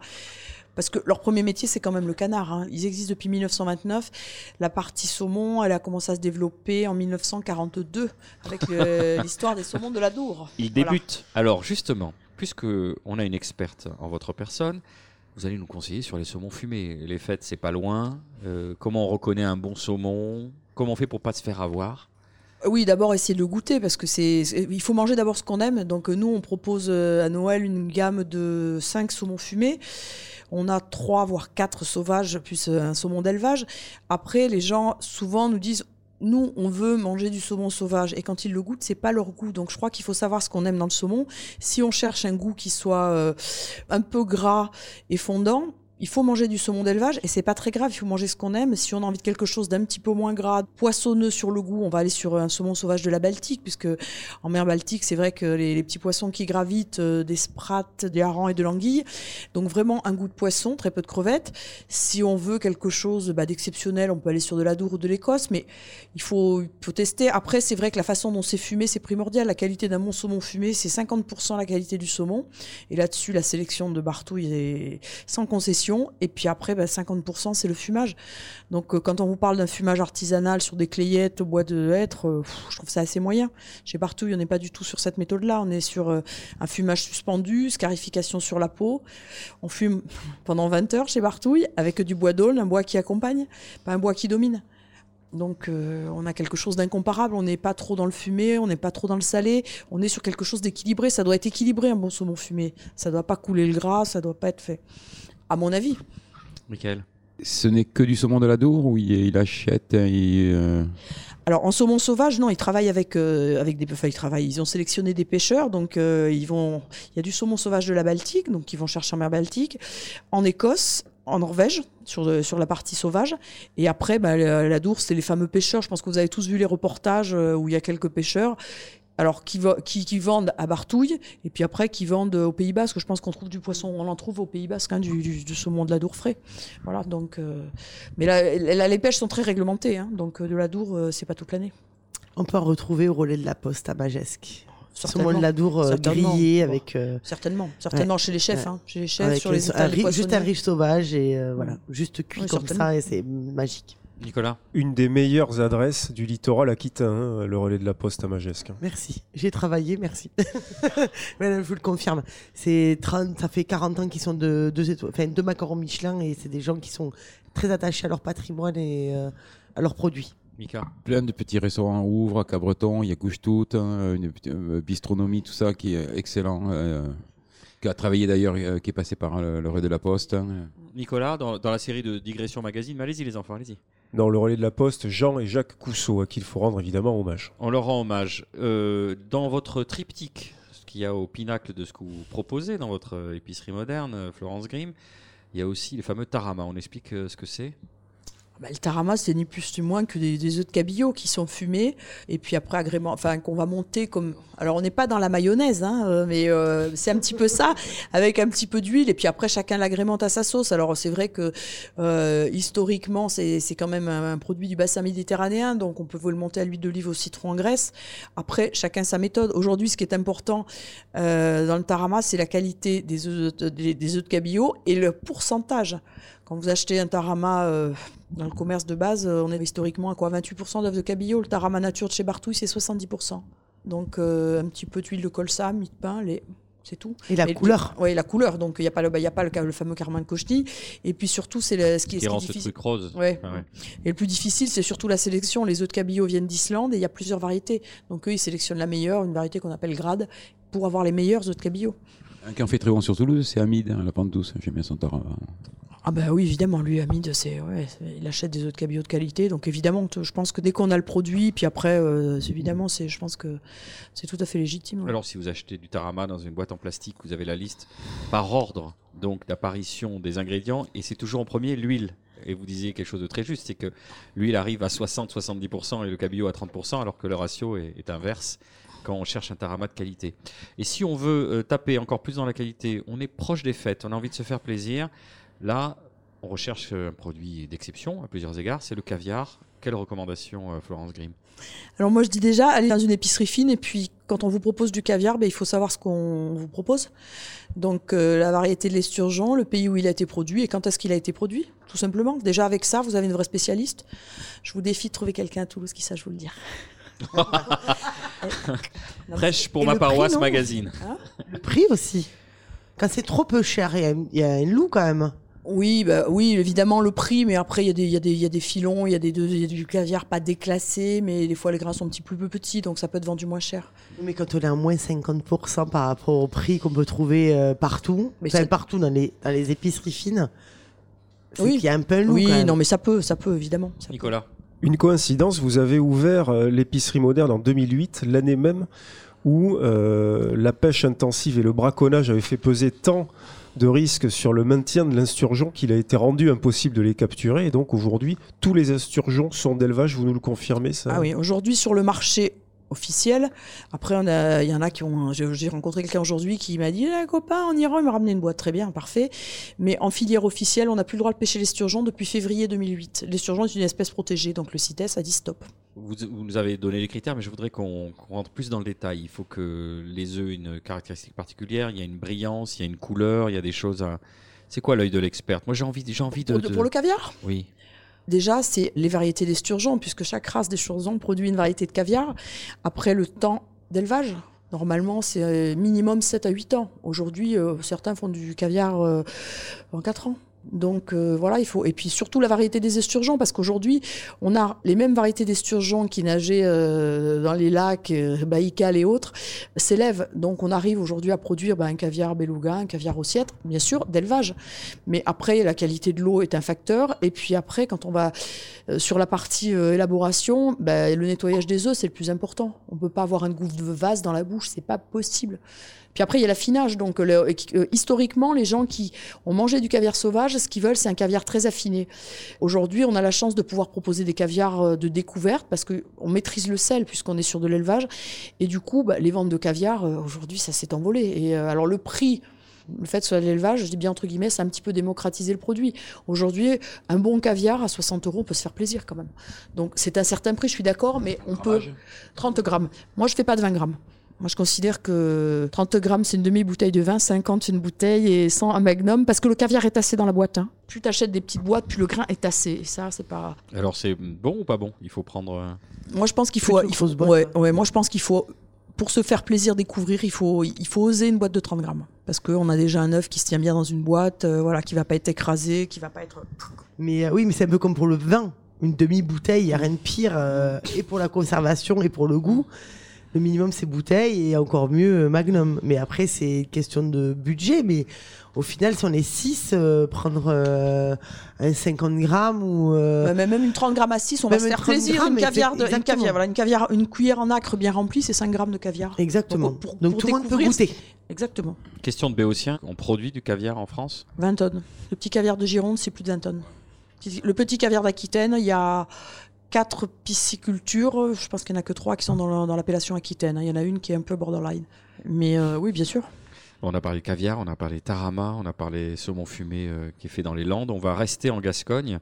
Parce que leur premier métier, c'est quand même le canard. hein. Ils existent depuis 1929. La partie saumon, elle a commencé à se développer en 1942 avec l'histoire des saumons de la Dour. Il Voilà. débute. Alors justement, puisque on a une experte en votre personne, vous allez nous conseiller sur les saumons fumés. Les fêtes, c'est pas loin. Euh, comment on reconnaît un bon saumon? Comment on fait pour pas se faire avoir? Oui, d'abord essayer de le goûter parce que c'est, il faut manger d'abord ce qu'on aime. Donc euh, nous, on propose euh, à Noël une gamme de 5 saumons fumés. On a 3 voire 4 sauvages plus euh, un saumon d'élevage. Après, les gens souvent nous disent nous, on veut manger du saumon sauvage. Et quand ils le goûtent, c'est pas leur goût. Donc, je crois qu'il faut savoir ce qu'on aime dans le saumon. Si on cherche un goût qui soit un peu gras et fondant, il faut manger du saumon d'élevage et c'est pas très grave, il faut manger ce qu'on aime. Si on a envie de quelque chose d'un petit peu moins gras, poissonneux sur le goût, on va aller sur un saumon sauvage de la Baltique, puisque en mer Baltique, c'est vrai que les, petits poissons qui gravitent, euh, des sprates, des harengs et de l'anguille, donc vraiment un goût de poisson, très peu de crevettes. Si on veut quelque chose bah, d'exceptionnel, on peut aller sur de la Dour ou de l'Écosse, mais il faut, il faut tester. Après, c'est vrai que la façon dont c'est fumé, c'est primordial. La qualité d'un bon saumon fumé, c'est 50% la qualité du saumon. Et là-dessus, la sélection de Bartouille est sans concession. Et puis après, bah, 50%, c'est le fumage. Donc, euh, quand on vous parle d'un fumage artisanal sur des clayettes au bois de hêtre, euh, je trouve ça assez moyen. Chez Bartouille, on n'est pas du tout sur cette méthode-là. On est sur euh, un fumage suspendu, scarification sur la peau. On fume pendant 20 heures chez Bartouille avec du bois d'aulne, un bois qui accompagne, pas un bois qui domine. Donc on a quelque chose d'incomparable, on n'est pas trop dans le fumé, on n'est pas trop dans le salé, on est sur quelque chose d'équilibré, ça doit être équilibré un bon saumon fumé, ça doit pas couler le gras, ça doit pas être fait. À mon avis. Michael Ce n'est que du saumon de la Dour ou il, il achète il, euh, Alors en saumon sauvage, non, ils travaillent avec euh, avec des enfin, ils travaillent, ils ont sélectionné des pêcheurs, donc euh, ils vont il y a du saumon sauvage de la Baltique, donc ils vont chercher en mer Baltique, en Écosse, en Norvège sur la partie sauvage et après bah, la, la Dour, c'est les fameux pêcheurs, je pense que vous avez tous vu les reportages où il y a quelques pêcheurs alors qui, va- qui, qui vendent à Bartouille et puis après qui vendent au Pays Basque. Je pense qu'on trouve du poisson, on en trouve au Pays Basque, hein, du, du, du saumon de la Dour frais. Voilà, donc. euh, Mais là, là, les pêches sont très réglementées, hein, donc euh, de la Dour, euh, c'est pas toute l'année. On peut en retrouver au relais de la Poste à Majesque. Certainement. Saumon de la Dour euh, grillé avec, euh, Certainement, certainement chez les chefs, Ouais. hein, chez les chefs, avec sur les un étals des riz- juste un riche sauvage et voilà, juste cuit Oui, comme ça et c'est magique. Nicolas Une des meilleures adresses du littoral aquitain, hein, le relais de la Poste à Majesque. hein. Merci. J'ai travaillé, merci. Je vous le confirme. C'est 30, ça fait 40 ans qu'ils sont de deux étoiles, enfin deux macarons Michelin et c'est des gens qui sont très attachés à leur patrimoine et euh, à leurs produits. Mika plein de petits restaurants ouvrent à Cabreton, il y a Couche Toute, hein, une euh, bistronomie, tout ça qui est excellent. euh, qui a travaillé d'ailleurs, euh, qui est passé par euh, le relais de la Poste. hein. Nicolas, dans, dans la série de Digression Magazine, allez-y les enfants, allez-y. Dans le relais de la Poste, Jean et Jacques Cousseau, à qui il faut rendre évidemment hommage. On leur rend hommage. Euh, dans votre triptyque, ce qu'il y a au pinacle de ce que vous proposez dans votre euh, épicerie moderne, euh, Florence Grimm, il y a aussi les fameux tarama. On explique ce que c'est? Bah, le tarama, c'est ni plus ni moins que des, œufs de cabillaud qui sont fumés et puis après agrément, enfin qu'on va monter comme. Alors on n'est pas dans la mayonnaise, hein, euh, mais euh, c'est un petit peu ça, avec un petit peu d'huile et puis après chacun l'agrémente à sa sauce. Alors c'est vrai que euh, historiquement c'est quand même un, produit du bassin méditerranéen, donc on peut vous le monter à l'huile d'olive au citron en graisse. Après chacun sa méthode. Aujourd'hui, ce qui est important dans le tarama, c'est la qualité des œufs de, des, des œufs de cabillaud et le pourcentage. Quand vous achetez un tarama euh, dans le commerce de base, euh, on est historiquement à quoi 28% d'œufs de cabillaud. Le tarama nature de chez Bartouille, c'est 70%. Donc euh, un petit peu d'huile de colza, mie de pain, lait, c'est tout. Et la Et couleur. Oui, la couleur. Donc il n'y a pas, le, y a pas le, le fameux carmin de cochny. Et puis surtout, c'est ce qui est, Qui ce qui est rend ce difficile. truc rose. Ouais. Ah ouais. Et le plus difficile, c'est surtout la sélection. Les œufs de cabillaud viennent d'Islande et il y a plusieurs variétés. Donc eux, ils sélectionnent la meilleure, une variété qu'on appelle grade, pour avoir les meilleurs œufs de cabillaud. Un qui en fait très bon sur Toulouse, c'est Hamid, hein, la pente douce. J'aime bien son tarama. Ah bah oui, évidemment, lui, Hamid, c'est, ouais, il achète des œufs de de qualité. Donc évidemment, je pense que dès qu'on a le produit, puis après, euh, évidemment, c'est, je pense que c'est tout à fait légitime. Alors, si vous achetez du tarama dans une boîte en plastique, vous avez la liste par ordre donc d'apparition des ingrédients et c'est toujours en premier l'huile. et vous disiez quelque chose de très juste, c'est que lui, il arrive à 60-70% et le cabillaud à 30%, alors que le ratio est, est inverse quand on cherche un tarama de qualité. Et si on veut euh, taper encore plus dans la qualité, on est proche des fêtes, on a envie de se faire plaisir. Là, on recherche euh, un produit d'exception à plusieurs égards, c'est le caviar. Quelle recommandation, euh, Florence Grimm? Alors moi je dis déjà, allez dans une épicerie fine et puis quand on vous propose du caviar, ben, il faut savoir ce qu'on vous propose. Donc euh, la variété de l'esturgeon, le pays où il a été produit et quand est-ce qu'il a été produit, tout simplement. Déjà avec ça, vous avez une vraie spécialiste. Je vous défie de trouver quelqu'un à Toulouse qui sache vous le dire. Non, Prêche pour Et ma prix, paroisse magazine. Le prix aussi. Quand c'est trop peu cher, il y a un- il y, a un loup quand même. Oui, bah, oui, évidemment le prix, mais après il y, a des- y, y a filons, il y, a des- il y a du caviar pas déclassé, mais des fois les grains sont un petit peu plus petits, donc ça peut être vendu moins cher. Mais quand on est à moins 50% par rapport au prix qu'on peut trouver euh, partout, Mais enfin, c'est- partout dans les, dans les épiceries fines, c'est Oui. qu'il y a un peu un loup oui, quand même. non, mais ça peut, ça peut évidemment. ça peut. Nicolas Une coïncidence, vous avez ouvert euh, l'épicerie moderne en 2008, l'année même où euh, la pêche intensive et le braconnage avaient fait peser tant de risques sur le maintien de l'insturgeon qu'il a été rendu impossible de les capturer. Et donc aujourd'hui, tous les insturgeons sont d'élevage, vous nous le confirmez ça? Ah oui, aujourd'hui sur le marché officiel, après a- il y en a qui ont, j'ai rencontré quelqu'un aujourd'hui qui m'a dit, eh, copain, on ira, il m'a ramené une boîte, très bien, parfait. Mais en filière officielle, on n'a plus le droit de pêcher l'esturgeon depuis février 2008. L'esturgeon est une espèce protégée, donc le CITES a dit stop. Vous, vous nous avez donné les critères, mais je voudrais qu'on rentre plus dans le détail. Il faut que les œufs aient une caractéristique particulière. Il y a une brillance, il y a une couleur, il y a des choses à. C'est quoi l'œil de l'experte? Moi, j'ai envie, j'ai envie de, Pour, de- pour le caviar? Oui. Déjà, c'est les variétés d'esturgeon, puisque chaque race d'esturgeon produit une variété de caviar. Après le temps d'élevage, normalement, c'est euh, minimum 7 à 8 ans. Aujourd'hui, euh, certains font du caviar euh, en 4 ans. Donc euh, voilà, il faut et puis surtout la variété des esturgeons parce qu'aujourd'hui on a les mêmes variétés d'esturgeons qui nageaient euh, dans les lacs euh, Baïkal et autres s'élèvent. Donc on arrive aujourd'hui à produire bah, un caviar beluga, un caviar ossiètre, bien sûr d'élevage. Mais après la qualité de l'eau est un facteur et puis après quand on va euh, sur la partie élaboration, bah, le nettoyage des œufs c'est le plus important. On peut pas avoir un goût de vase dans la bouche, c'est pas possible. Puis après, il y a l'affinage. Donc, le- euh, historiquement, les gens qui ont mangé du caviar sauvage, ce qu'ils veulent, c'est un caviar très affiné. Aujourd'hui, on a la chance de pouvoir proposer des caviars euh, de découverte parce qu'on maîtrise le sel puisqu'on est sur de l'élevage. Et du coup, bah, les ventes de caviar, euh, aujourd'hui, ça s'est envolé. Et euh, alors, le prix. Le fait soit l'élevage, je dis bien entre guillemets, c'est un petit peu démocratisé le produit. Aujourd'hui, un bon caviar à 60 euros, on peut se faire plaisir quand même. Donc c'est un certain prix, je suis d'accord, mais on peut 30 grammes. Moi, je fais pas de 20 grammes. Moi, je considère que 30 grammes, c'est une demi-bouteille de vin, 50, c'est une bouteille et 100, un magnum, parce que le caviar est tassé dans la boîte. Hein. Plus tu achètes des petites boîtes, plus le grain est tassé. Et ça, c'est pas. Alors, c'est bon ou pas bon? Il faut prendre. euh, Moi, je pense qu'il faut. Il faut boîte, ouais, ouais, moi, je pense qu'il faut. Pour se faire plaisir découvrir, il faut, il faut oser une boîte de 30 grammes. Parce qu'on a déjà un œuf qui se tient bien dans une boîte, euh, voilà, qui va pas être écrasé, qui va pas être. Mais euh, oui, mais c'est un peu comme pour le vin. Une demi-bouteille, il n'y a rien de pire, euh, et pour la conservation et pour le goût. Le minimum, c'est bouteille, et encore mieux, euh, magnum. Mais après, c'est une question de budget. Mais au final, si on est 6, prendre euh, un 50 grammes ou. euh, mais même une 30 grammes à 6, on va se faire 30 plaisir. grammes, Une caviar, de, une, caviar, voilà, une caviar, une cuillère en acre bien remplie, c'est 5 grammes de caviar. Exactement. Donc, pour- Donc pour tout le monde peut goûter. Exactement. Question de Béotien. On produit du caviar en France? 20 tonnes. Le petit caviar de Gironde, c'est plus de 20 tonnes. Le petit caviar d'Aquitaine, il y a quatre piscicultures. Je pense qu'il n'y en a que trois qui sont dans la- dans l'appellation Aquitaine. Il y en a une qui est un peu borderline. Mais euh, oui, bien sûr. On a parlé caviar, on a parlé tarama, on a parlé saumon fumé euh, qui est fait dans les Landes. On va rester en Gascogne,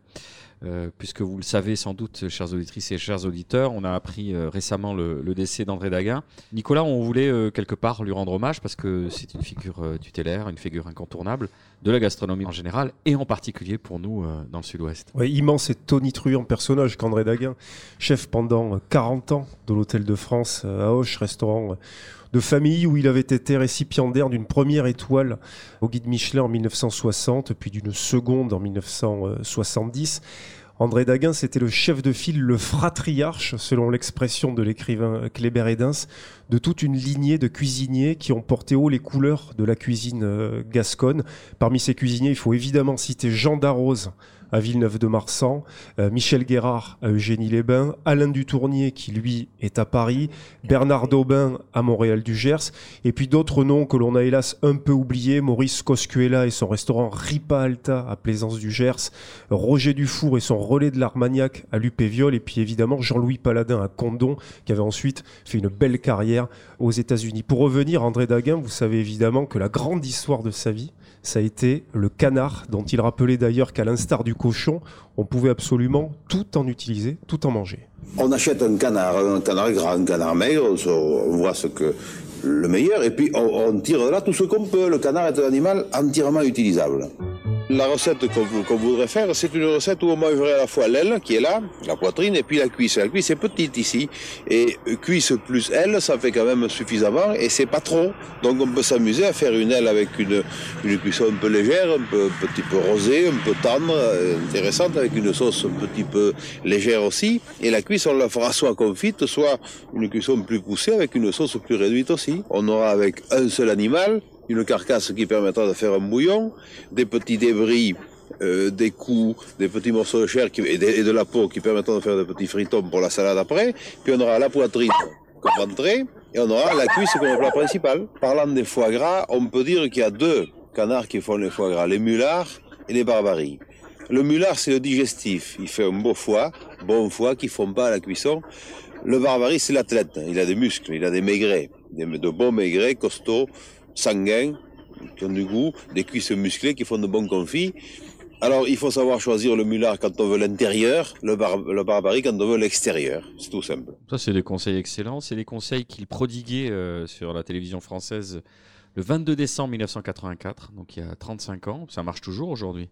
euh, puisque vous le savez sans doute, chères auditrices et chers auditeurs, on a appris euh, récemment le, décès d'André Daguin. Nicolas, on voulait quelque part lui rendre hommage parce que c'est une figure tutélaire, une figure incontournable de la gastronomie en général et en particulier pour nous dans le sud-ouest. Ouais, immense et tonitruant personnage qu'André Daguin, chef pendant euh, 40 ans de l'Hôtel de France à Auch, restaurant de famille où il avait été récipiendaire d'une première étoile au guide Michelin en 1960, puis d'une seconde en 1970. André Daguin, c'était le chef de file, le fratriarche, selon l'expression de l'écrivain Kléber Edens, de toute une lignée de cuisiniers qui ont porté haut les couleurs de la cuisine euh, gasconne. Parmi ces cuisiniers, il faut évidemment citer Jean Darroze, à Villeneuve-de-Marsan, euh, Michel Guérard à Eugénie-les-Bains, Alain Dutournier qui lui est à Paris, Bernard Daubin à Montréal-du-Gers, et puis d'autres noms que l'on a hélas un peu oubliés, Maurice Coscuela et son restaurant Ripa Alta à Plaisance-du-Gers, Roger Dufour et son relais de l'Armagnac à Lupéviol, et puis évidemment Jean-Louis Paladin à Condon, qui avait ensuite fait une belle carrière aux États-Unis. Pour revenir, André Daguin, vous savez évidemment que la grande histoire de sa vie, ça a été le canard, dont il rappelait d'ailleurs qu'à l'instar du cochon, on pouvait absolument tout en utiliser, tout en manger. On achète un canard, un canard grand, un canard maigre, on, voit le meilleur, et puis on, on tire là tout ce qu'on peut. Le canard est un animal entièrement utilisable. La recette qu'on vou- qu'on voudrait faire, c'est une recette où on mangerait à la fois l'aile, qui est là, la poitrine, et puis la cuisse. La cuisse est petite ici, et cuisse plus aile, ça fait quand même suffisamment, et c'est pas trop. Donc on peut s'amuser à faire une aile avec une, une cuisson un peu légère, un, peu, un petit peu rosée, un peu tendre, euh, intéressante, avec une sauce un petit peu légère aussi. Et la cuisse, on la fera soit confite, soit une cuisson plus poussée, avec une sauce plus réduite aussi. On aura avec un seul animal, une carcasse qui permettra de faire un bouillon, des petits débris, euh, des coups, des petits morceaux de chair et, de, la peau qui permettront de faire des petits fritons pour la salade après. Puis on aura la poitrine comme entrée et on aura la cuisse comme plat principal. Parlant des foie gras, on peut dire qu'il y a deux canards qui font les foie gras, les mulards et les barbaries. Le mulard, c'est le digestif. Il fait un beau foie, bon foie qui fond pas à la cuisson. Le barbarie, c'est l'athlète. Il a des muscles, il a des maigrets, de bons maigrets, costauds, sanguins, qui ont du goût, des cuisses musclées qui font de bons confits. Alors, il faut savoir choisir le mulard quand on veut l'intérieur, le, bar- le barbarie quand on veut l'extérieur. C'est tout simple. Ça, c'est des conseils excellents. C'est des conseils qu'il prodiguait euh, sur la télévision française le 22 décembre 1984, donc il y a 35 ans. Ça marche toujours aujourd'hui.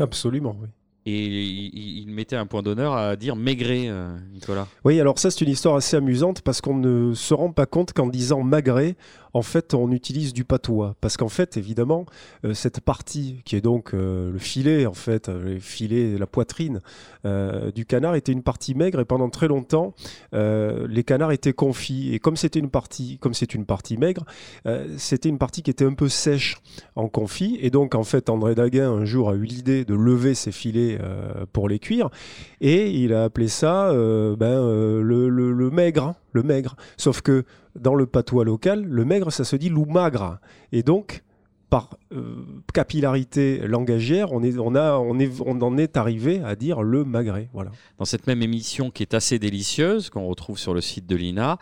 Absolument, oui. Et il, il mettait un point d'honneur à dire maigret, euh, Nicolas. Oui, alors ça c'est une histoire assez amusante parce qu'on ne se rend pas compte qu'en disant magret, en fait on utilise du patois. Parce qu'en fait, évidemment, euh, cette partie qui est donc euh, le filet, en fait, euh, le filet, la poitrine du canard était une partie maigre et pendant très longtemps, les canards étaient confits. Et comme c'était une partie, comme c'est une partie maigre, c'était une partie qui était un peu sèche en confit. Et donc en fait, André Daguin un jour a eu l'idée de lever ces filets pour les cuire et il a appelé ça ben, le maigre, hein, le maigre. Sauf que dans le patois local, le maigre, ça se dit loup magre. Et donc, par euh, capillarité langagière, on, est, on, a, on, est, on en est arrivé à dire le magret. Voilà. Dans cette même émission qui est assez délicieuse, qu'on retrouve sur le site de l'INA,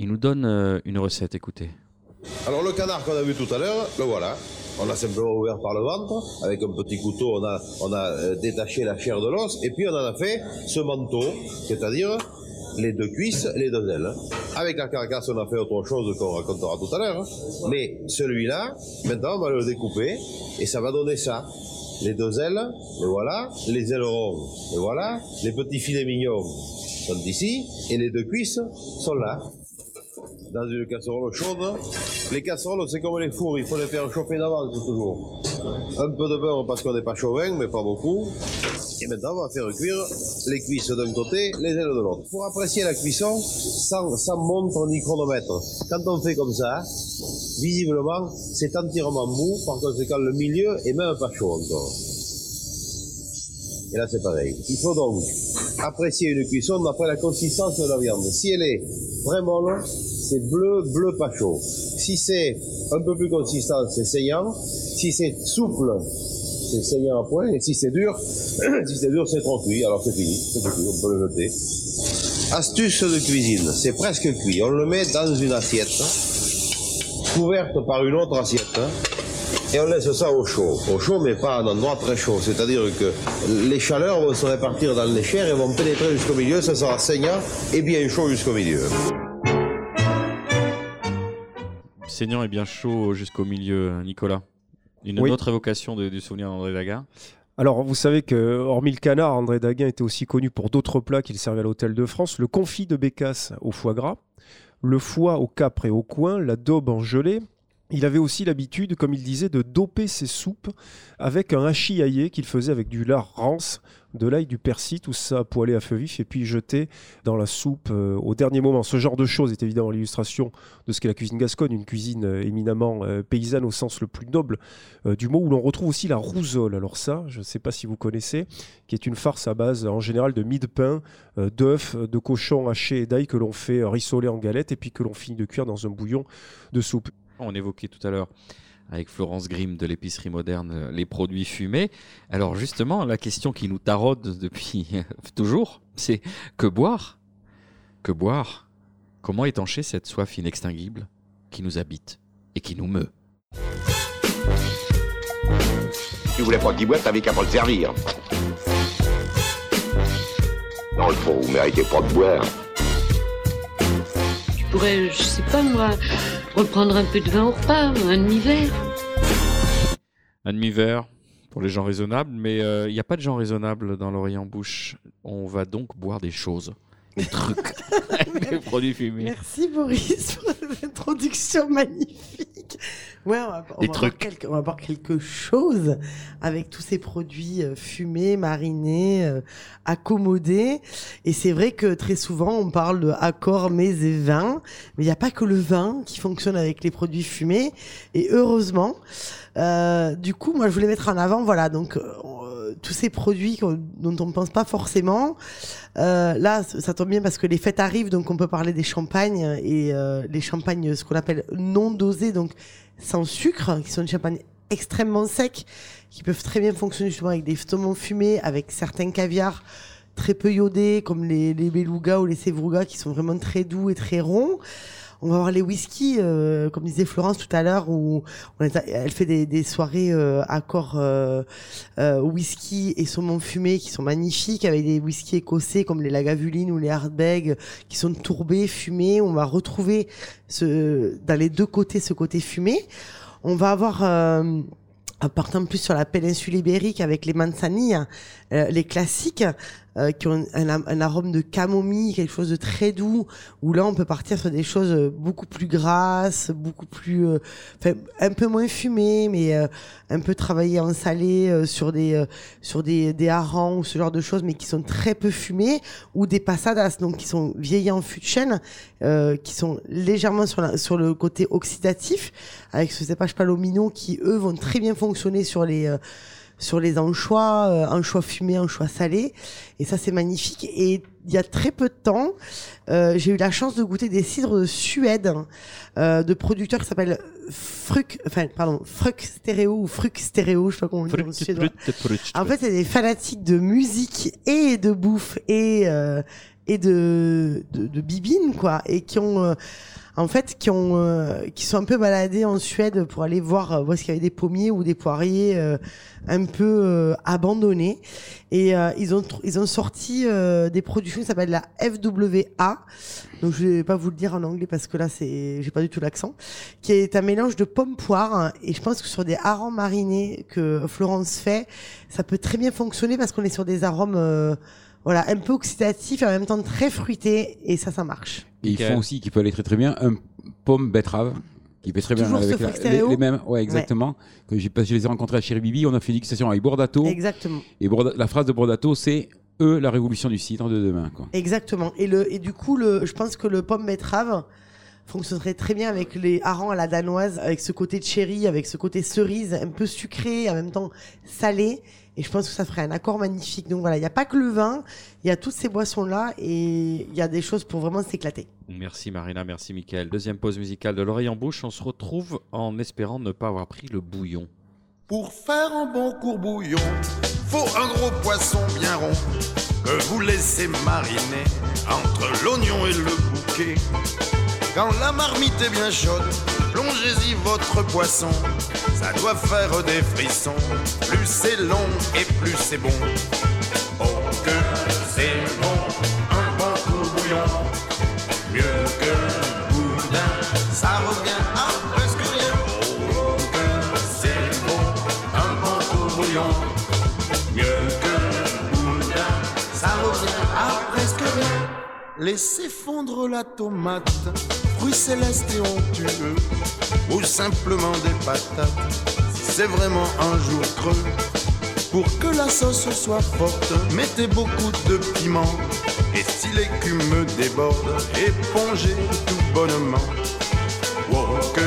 il nous donne euh, une recette. Écoutez. Alors le canard qu'on a vu tout à l'heure, le voilà. On l'a simplement ouvert par le ventre. Avec un petit couteau, on a, on a euh, détaché la chair de l'os. Et puis on en a fait ce manteau, c'est-à-dire les deux cuisses les deux ailes. Avec la carcasse, on a fait autre chose qu'on racontera tout à l'heure. hein. Mais celui-là, maintenant, on va le découper. Et ça va donner ça. Les deux ailes, le voilà. Les ailerons, le voilà. Les petits filets mignons sont ici. Et les deux cuisses sont là dans une casserole chaude. Les casseroles, c'est comme les fours, il faut les faire chauffer d'avance toujours. Un peu de beurre parce qu'on n'est pas chauvin, mais pas beaucoup. Et maintenant, on va faire cuire les cuisses d'un côté, les ailes de l'autre. Pour apprécier la cuisson, sans, montre ni chronomètre. Quand on fait comme ça, visiblement, c'est entièrement mou, par conséquent, le milieu est même pas chaud encore. Et là, c'est pareil. Il faut donc apprécier une cuisson d'après la consistance de la viande. Si elle est très molle, c'est bleu, bleu pas chaud. Si c'est un peu plus consistant, c'est saignant. Si c'est souple, c'est saignant à point. Et si c'est dur, si c'est dur, c'est trop cuit. Alors c'est fini, on peut le jeter. Astuce de cuisine, c'est presque cuit. On le met dans une assiette, couverte par une autre assiette. Et on laisse ça au chaud. Au chaud, mais pas à un endroit très chaud. C'est-à-dire que les chaleurs vont se répartir dans les chairs et vont pénétrer jusqu'au milieu. Ça sera saignant et bien chaud jusqu'au milieu. Saignant et bien chaud jusqu'au milieu, Nicolas. Une Oui. autre évocation de- du souvenir d'André Daguin. Alors, vous savez que, hormis le canard, André Daguin était aussi connu pour d'autres plats qu'il servait à l'Hôtel de France le confit de bécasse au foie gras, le foie au capre et au coin, la daube en gelée, Il avait aussi l'habitude, comme il disait, de doper ses soupes avec un hachis aillé qu'il faisait avec du lard rance, de l'ail, du persil, tout ça poêlé à feu vif et puis jeté dans la soupe euh, au dernier moment. Ce genre de choses est évidemment l'illustration de ce qu'est la cuisine gasconne, une cuisine euh, éminemment euh, paysanne au sens le plus noble du mot, où l'on retrouve aussi la rousole. Alors ça, je ne sais pas si vous connaissez, qui est une farce à base en général de mie de pain, d'œufs, de cochon haché et d'ail que l'on fait rissoler en galette et puis que l'on finit de cuire dans un bouillon de soupe. On évoquait tout à l'heure avec Florence Grimm de l'épicerie moderne euh, les produits fumés. Alors justement, la question qui nous taraude depuis toujours, c'est que boire Que boire Comment étancher cette soif inextinguible qui nous habite et qui nous meut? Tu voulais pas qu'il boive, t'avais qu'à pas le servir. Dans le fond, vous méritez pas de boire. Je pourrais, je sais pas moi, reprendre un peu de vin au repas, un demi-verre. Un demi-verre pour les gens raisonnables, mais euh, il n'y a pas de gens raisonnables dans l'oreille en bouche. On va donc boire des choses, des trucs, des produits fumés. Merci Boris pour cette introduction magnifique. Ouais, on va, on Des va trucs. Quelque, on va voir quelque chose avec tous ces produits euh, fumés, marinés, euh, accommodés. Et c'est vrai que très souvent on parle de accords, mets et vins, mais il n'y a pas que le vin qui fonctionne avec les produits fumés. Et heureusement, euh, du coup, moi je voulais mettre en avant, voilà, donc euh, tous ces produits dont on ne pense pas forcément. Euh, là, ça tombe bien parce que les fêtes arrivent, donc on peut parler des champagnes et les champagnes, ce qu'on appelle non dosés, donc sans sucre, qui sont des champagnes extrêmement secs, qui peuvent très bien fonctionner justement avec des saumons fumés, avec certains caviars très peu iodés, comme les, les belugas ou les sevrugas, qui sont vraiment très doux et très ronds. On va voir les whiskies, euh, comme disait Florence tout à l'heure, où elle fait des, soirées euh, accords euh, euh, whisky et saumon fumé qui sont magnifiques, avec des whiskies écossais comme les Lagavulin ou les Hardbeg, qui sont tourbés, fumés. On va retrouver dans les deux côtés ce côté fumé. On va avoir... Partant plus sur la péninsule ibérique avec les manzanilles, euh, les classiques, euh, qui ont un, un- arôme de camomille, quelque chose de très doux, où là on peut partir sur des choses euh, beaucoup plus grasses, beaucoup plus, euh, un peu moins fumées, mais euh, un peu travaillées en salé euh, sur des euh, sur des, des harengs ou ce genre de choses, mais qui sont très peu fumées, ou des passadas, donc qui sont vieillis en fût de chêne, qui sont légèrement sur, la- sur le côté oxydatif, avec ce cépage palomino qui eux vont très bien fonctionner sur les sur les anchois, euh, anchois fumés, anchois salés. Et ça, c'est magnifique. Et il y a très peu de temps, euh, j'ai eu la chance de goûter des cidres de Suède, euh, de producteurs qui s'appellent Fruc, enfin, pardon, Fruc Stéréo ou Fruc Stéréo, je sais pas comment on dit en suédois. En fait, c'est des fanatiques de musique et de bouffe et euh, et de, de de bibine quoi, et qui ont euh, en fait qui ont euh, qui sont un peu baladés en Suède pour aller voir euh, voir s'il y avait des pommiers ou des poiriers euh, un peu euh, abandonnés. Et euh, ils ont ils ont sorti euh, des productions qui s'appellent la FWA donc je vais pas vous le dire en anglais parce que là c'est j'ai pas du tout l'accent. Qui est un mélange de pommes poires. Hein, et je pense que sur des harengs marinés que Florence fait ça peut très bien fonctionner parce qu'on est sur des arômes euh, voilà un peu oxydatifs et en même temps très fruités et ça ça marche Et ils font aussi, qui peut aller très très bien, un pomme betterave. Qui fait très bien Toujours avec la- les, les mêmes. Ouais, exactement. Que j'ai, je les ai rencontrés à Chéribibi. On a fait une dégustation avec Bordato. exactement Et Borda- la phrase de Bordato, c'est eux, la révolution du cidre de demain. Quoi. Exactement. Et, le, et du coup, le, je pense que le pomme betterave fonctionnerait très bien avec les harengs à la danoise, avec ce côté cherry, avec ce côté cerise, un peu sucré, en même temps salé. Et je pense que ça ferait un accord magnifique. Donc voilà, il n'y a pas que le vin, il y a toutes ces boissons-là et il y a des choses pour vraiment s'éclater. Merci Marina, merci Mickaël. Deuxième pause musicale de l'oreille en bouche. On se retrouve en espérant ne pas avoir pris le bouillon. Pour faire un bon courbouillon, faut un gros poisson bien rond que vous laissez mariner entre l'oignon et le bouquet. Quand la marmite est bien chaude, plongez-y votre poisson. Ça doit faire des frissons. Plus c'est long et plus c'est bon. Oh Laissez fondre la tomate, fruits célestes et onctueux, ou simplement des patates, c'est vraiment un jour creux. Pour que la sauce soit forte, mettez beaucoup de piment. Et si l'écume déborde, épongez tout bonnement. Oh, que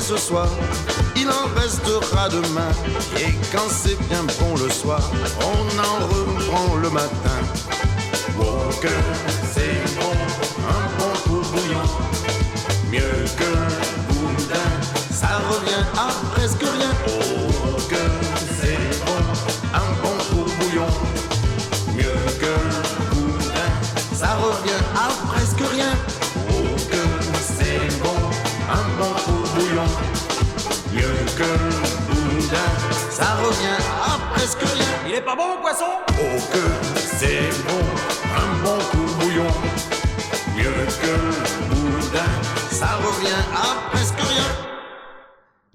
ce soir, il en restera demain. Et quand c'est bien bon le soir, on en reprend le matin. Il est pas bon, poisson? Oh, que c'est bon, un bon courbouillon. Mieux que boudin, ça revient à presque rien.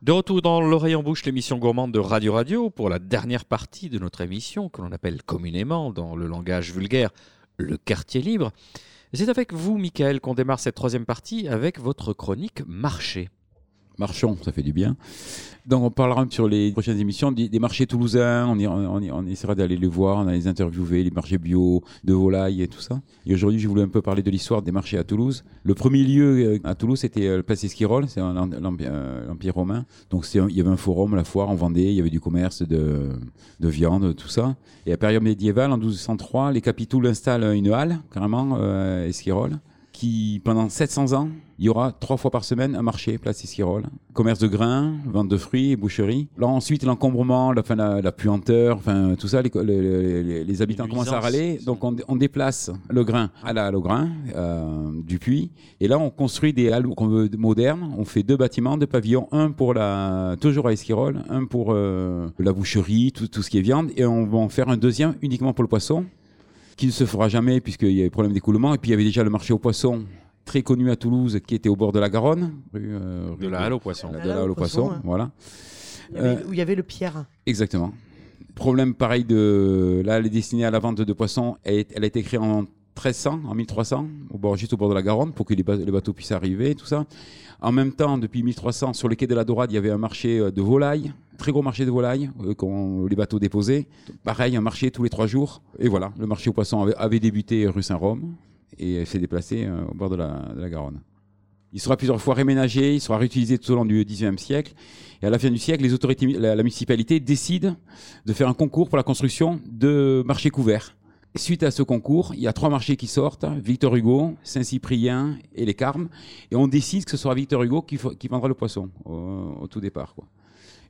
De retour dans l'oreille en bouche, l'émission gourmande de Radio Radio pour la dernière partie de notre émission que l'on appelle communément dans le langage vulgaire le quartier libre. C'est avec vous, Michael, qu'on démarre cette troisième partie avec votre chronique marché. Marchons, ça fait du bien. Donc on parlera sur les prochaines émissions des, marchés toulousains, on, y- on, on essaiera d'aller les voir, on va les interviewer, les marchés bio, de volailles et tout ça. Et aujourd'hui, je voulais un peu parler de l'histoire des marchés à Toulouse. Le premier lieu euh, à Toulouse, c'était euh, le Place Esquirol, c'est euh, l'Empire romain. Donc il y avait un forum, la foire, on vendait, il y avait du commerce de, de viande, tout ça. Et à la période médiévale, en 1203, les capitouls installent une halle, carrément, euh, Esquirol qui, pendant 700 ans, il y aura trois fois par semaine un marché, place Esquirol. Commerce de grains, vente de fruits boucherie. Là, ensuite, l'encombrement, la, la, la puanteur, enfin, tout ça, les, les- les- les habitants commencent à râler. Donc, on, on déplace le grain à la halle au grain euh, du puits. Et là, on construit des halles qu'on veut modernes. On fait deux bâtiments, deux pavillons. Un pour la, toujours à Esquirol, un pour euh, la boucherie, tout, tout ce qui est viande. Et on va en faire un deuxième uniquement pour le poisson qui ne se fera jamais puisqu'il y a des problèmes d'écoulement. Et puis il y avait déjà le marché aux poissons, très connu à Toulouse, qui était au bord de la Garonne. rue, euh, De rue la halle aux poissons. De la halle aux poissons, hein. voilà. Il y avait- Euh, Où il y avait le Pierre. Exactement. Problème pareil de. Là, elle est destinée à la vente de poissons. Elle, est- elle a été créée en 1300, en 1300, au bord, juste au bord de la Garonne, pour que les, ba- les bateaux puissent arriver, tout ça. En même temps, depuis 1300, sur le quai de la Dorade, il y avait un marché euh, de volailles, très gros marché de volailles, euh, qu'on les bateaux déposaient. Pareil, un marché tous les trois jours. Et voilà, le marché aux poissons avait, avait débuté rue Saint-Rome et s'est déplacé euh, au bord de la, Garonne. Il sera plusieurs fois réménagé, il sera réutilisé tout au long du XIXe siècle. Et à la fin du siècle, les autorités, la, municipalité décide de faire un concours pour la construction de marchés couverts. Suite à ce concours, il y a trois marchés qui sortent Victor Hugo, Saint-Cyprien et les Carmes. Et on décide que ce sera Victor Hugo qui, vendra le poisson au, tout départ.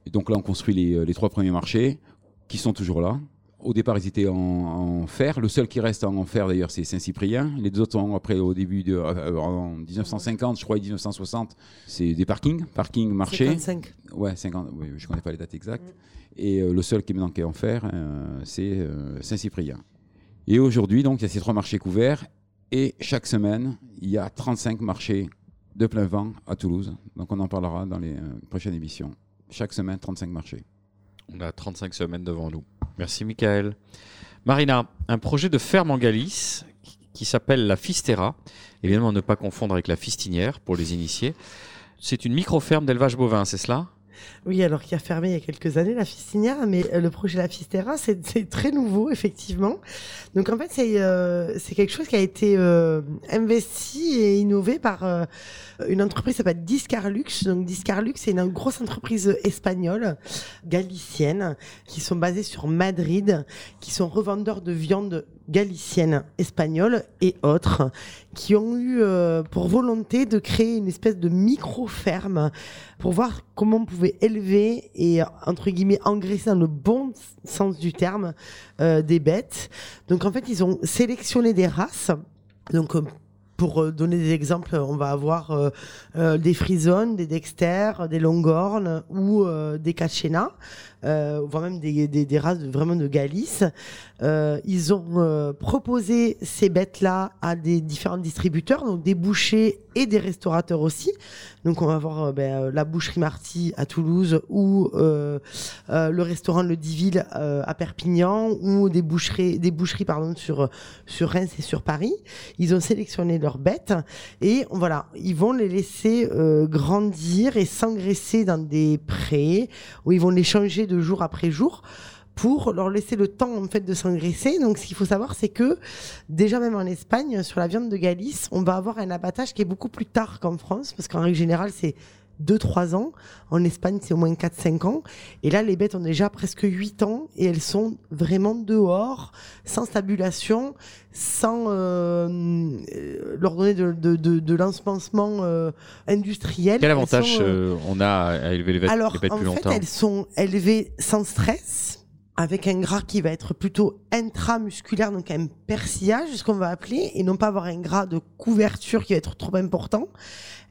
Et donc là, on construit les, les trois premiers marchés qui sont toujours là. Au départ, ils étaient en, en fer. Le seul qui reste en fer, d'ailleurs, c'est Saint-Cyprien. Les deux autres, sont après, au début de, euh, en 1950, je crois, et 1960, c'est des parkings, parking marché. 55. Ouais, 50. Oui, je connais pas les dates exactes. Et euh, le seul qui est maintenant qui est en fer, euh, c'est euh, Saint-Cyprien. Et aujourd'hui, donc, il y a ces trois marchés couverts. Et chaque semaine, il y a 35 marchés de plein vent à Toulouse. Donc, on en parlera dans les euh, prochaines émissions. Chaque semaine, 35 marchés. On a 35 semaines devant nous. Merci Michael. Marina, un projet de ferme en Galice qui- s'appelle la Fistera. Évidemment, ne pas confondre avec la fistinière pour les initiés. C'est une micro-ferme d'élevage bovin, c'est cela? Oui, alors qui a fermé il y a quelques années la Fistinière, mais euh, le projet La Fistera, c'est très nouveau, effectivement. Donc en fait, c'est euh, quelque chose qui a été euh, investi et innové par une entreprise s'appelle Discarlux. Donc Discarlux, c'est une grosse entreprise espagnole, galicienne, qui sont basées sur Madrid, qui sont revendeurs de viande galicienne, espagnole et autres, qui ont eu euh, pour volonté de créer une espèce de micro-ferme pour voir comment on pouvait élever et, entre guillemets, engraisser dans le bon sens du terme euh, des bêtes. Donc, en fait, ils ont sélectionné des races. Donc, euh, pour euh, donner des exemples, on va avoir euh, euh, des Frisones, des Dexter, des Longhorn ou des Cachena, euh, voire même des, des, des races vraiment de Galice. Euh, ils ont euh, proposé ces bêtes-là à des différents distributeurs, donc des bouchers et des restaurateurs aussi. Donc on va voir euh, ben, euh, la boucherie Marty à Toulouse ou euh, euh, le restaurant Le Diville euh, à Perpignan ou des boucheries, des boucheries pardon sur sur Reims et sur Paris. Ils ont sélectionné leurs bêtes et voilà, ils vont les laisser euh, grandir et s'engraisser dans des prés où ils vont les changer de jour après jour pour leur laisser le temps en fait de s'engraisser. Donc ce qu'il faut savoir c'est que déjà même en Espagne sur la viande de Galice, on va avoir un abattage qui est beaucoup plus tard qu'en France parce qu'en règle générale c'est 2-3 ans. En Espagne, c'est au moins 4-5 ans. Et là, les bêtes ont déjà presque 8 ans et elles sont vraiment dehors, sans stabulation, sans euh, euh, leur donner de, de, de, de l'ensemencement euh, industriel. Quel avantage sont, euh, euh, on a à élever les bêtes, alors, les bêtes en plus fait, longtemps elles sont élevées sans stress, avec un gras qui va être plutôt intramusculaire, donc un persillage, ce qu'on va appeler, et non pas avoir un gras de couverture qui va être trop important.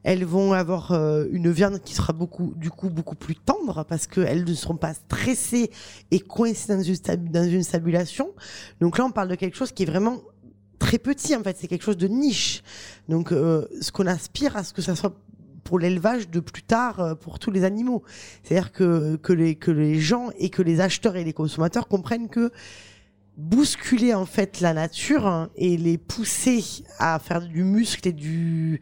Elles vont avoir euh, une viande qui sera beaucoup, du coup, beaucoup plus tendre parce qu'elles ne seront pas stressées et coincées dans une, dans une. Donc là, on parle de quelque chose qui est vraiment très petit, en fait. C'est quelque chose de niche. Donc, euh, ce qu'on aspire à ce que ça soit pour l'élevage de plus tard euh, pour tous les animaux. C'est-à-dire que, que, les, que les gens et que les acheteurs et les consommateurs comprennent que bousculer en fait la nature hein, et les pousser à faire du muscle et du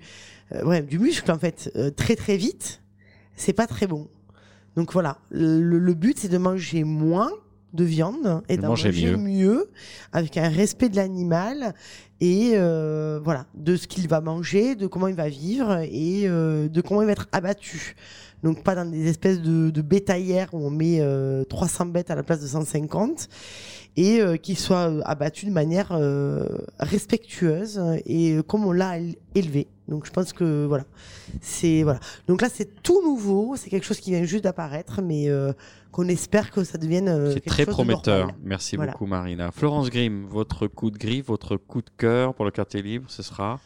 euh, ouais du muscle en fait euh, très très vite c'est pas très bon donc voilà le, le but c'est de manger moins de viande et De d'en manger manger mieux. mieux. avec un respect de l'animal et euh, voilà de ce qu'il va manger de comment il va vivre et euh, de comment il va être abattu donc pas dans des espèces de, de bétaillères où on met euh, 300 bêtes à la place de 150 et euh, qu'il soit euh, abattu de manière euh, respectueuse euh, et euh, comme on l'a él- élevé. Donc je pense que voilà, c'est voilà. Donc là c'est tout nouveau, c'est quelque chose qui vient juste d'apparaître, mais euh, qu'on espère que ça devienne euh, C'est quelque très chose de prometteur. Merci Voilà. beaucoup, Marina. Florence Grimm, votre coup de griffe, votre coup de cœur pour le quartier libre, ce sera?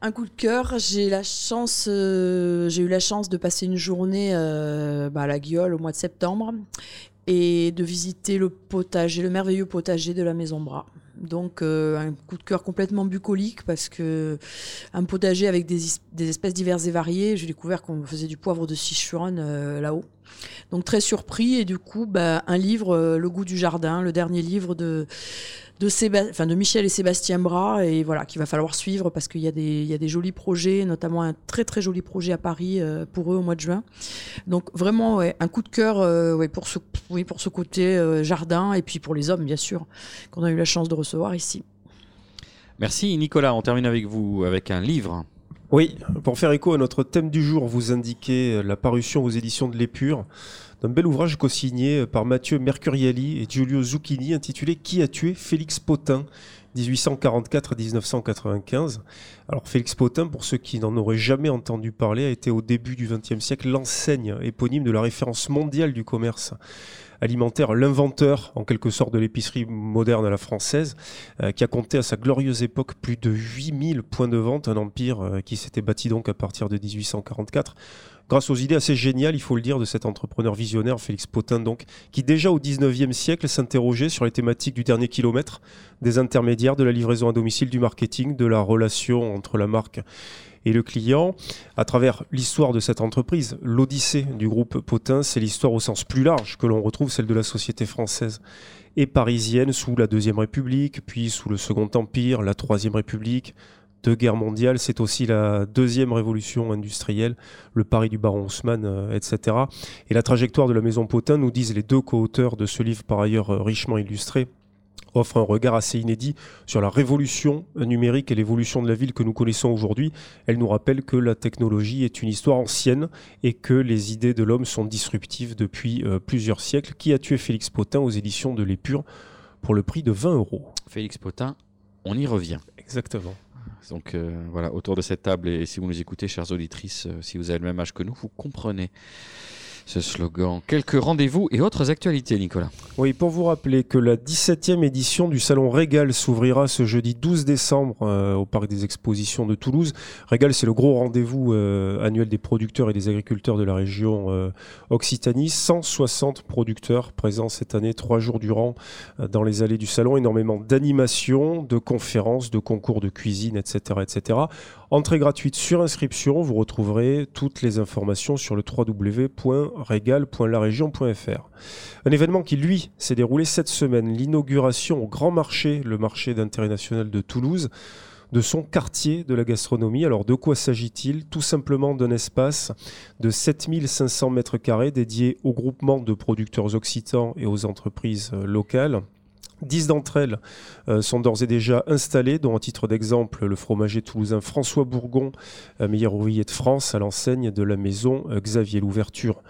Un coup de cœur, j'ai la chance, euh, j'ai eu la chance de passer une journée euh, bah, à la Guiole au mois de septembre et de visiter le potager, le merveilleux potager de la Maison Bras. Donc euh, un coup de cœur complètement bucolique parce que un potager avec des, espèces diverses et variées. J'ai découvert qu'on faisait du poivre de Sichuan euh, là-haut. Donc très surpris et du coup bah, un livre, euh, Le goût du jardin, le dernier livre de de, Michel et Sébastien Bras et voilà qu'il va falloir suivre parce qu'il y a des y a des jolis projets, notamment un très très joli projet à Paris euh, pour eux au mois de juin. Donc vraiment un coup de cœur euh, pour ce oui pour ce côté jardin et puis pour les hommes bien sûr qu'on a eu la chance de recevoir ici. Merci Nicolas, on termine avec vous avec un livre. Oui, pour faire écho à notre thème du jour, vous indiquez la parution aux éditions de l'Épure d'un bel ouvrage co-signé par Mathieu Mercuriali et Giulio Zucchini intitulé Qui a tué Félix Potin? 1844-1995. Alors Félix Potin, pour ceux qui n'en auraient jamais entendu parler, a été au début du XXe siècle l'enseigne éponyme de la référence mondiale du commerce alimentaire, l'inventeur en quelque sorte de l'épicerie moderne à la française, euh, qui a compté à sa glorieuse époque plus de 8000 points de vente, un empire euh, qui s'était bâti donc à partir de 1844 grâce aux idées assez géniales, il faut le dire, de cet entrepreneur visionnaire, Félix Potin, donc, qui déjà au 19e siècle s'interrogeait sur les thématiques du dernier kilomètre, des intermédiaires, de la livraison à domicile, du marketing, de la relation entre la marque et le client. À travers l'histoire de cette entreprise, l'odyssée du groupe Potin, c'est l'histoire au sens plus large que l'on retrouve, celle de la société française et parisienne sous la Deuxième République, puis sous le Second Empire, la Troisième République, deux guerres mondiales, c'est aussi la deuxième révolution industrielle, le Paris du baron Haussmann, euh, etc. Et la trajectoire de la maison Potin, nous disent les deux co-auteurs de ce livre par ailleurs euh, richement illustré, offre un regard assez inédit sur la révolution numérique et l'évolution de la ville que nous connaissons aujourd'hui. Elle nous rappelle que la technologie est une histoire ancienne et que les idées de l'homme sont disruptives depuis euh, plusieurs siècles. Qui a tué Félix Potin aux éditions de l'Épure pour le prix de 20 euros? Félix Potin, on y revient. Exactement. Donc euh, voilà, autour de cette table, et si vous nous écoutez, chères auditrices, euh, si vous avez le même âge que nous, vous comprenez ce slogan. Quelques rendez-vous et autres actualités, Nicolas. Oui, pour vous rappeler que la 17e édition du Salon Régal s'ouvrira ce jeudi 12 décembre euh, au Parc des Expositions de Toulouse. Régal, c'est le gros rendez-vous euh, annuel des producteurs et des agriculteurs de la région euh, Occitanie. 160 producteurs présents cette année, trois jours durant, dans les allées du salon. Énormément d'animations, de conférences, de concours de cuisine, etc., etc. Entrée gratuite sur inscription. Vous retrouverez toutes les informations sur le www.regal.laregion.fr. Un événement qui, lui, s'est déroulé cette semaine, l'inauguration au Grand Marché, le marché d'intérêt national de Toulouse, de son quartier de la gastronomie. Alors de quoi s'agit-il? Tout simplement d'un espace de 7500 mètres carrés dédié au groupement de producteurs occitans et aux entreprises locales. Dix d'entre elles euh, sont d'ores et déjà installées, dont à titre d'exemple le fromager toulousain François Bourgon, euh, meilleur ouvrier de France, à l'enseigne de la maison euh, Xavier. L'ouverture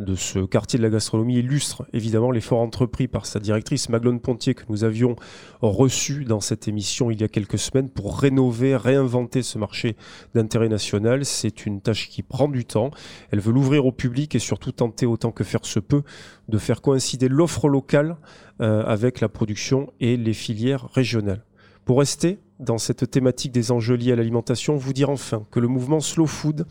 de ce quartier de la gastronomie illustre évidemment l'effort entrepris par sa directrice Maglone Pontier que nous avions reçu dans cette émission il y a quelques semaines pour rénover, réinventer ce marché d'intérêt national. C'est une tâche qui prend du temps. Elle veut l'ouvrir au public et surtout tenter autant que faire se peut de faire coïncider l'offre locale euh, avec la production et les filières régionales. Pour rester dans cette thématique des enjeux liés à l'alimentation, vous dire enfin que le mouvement Slow Food,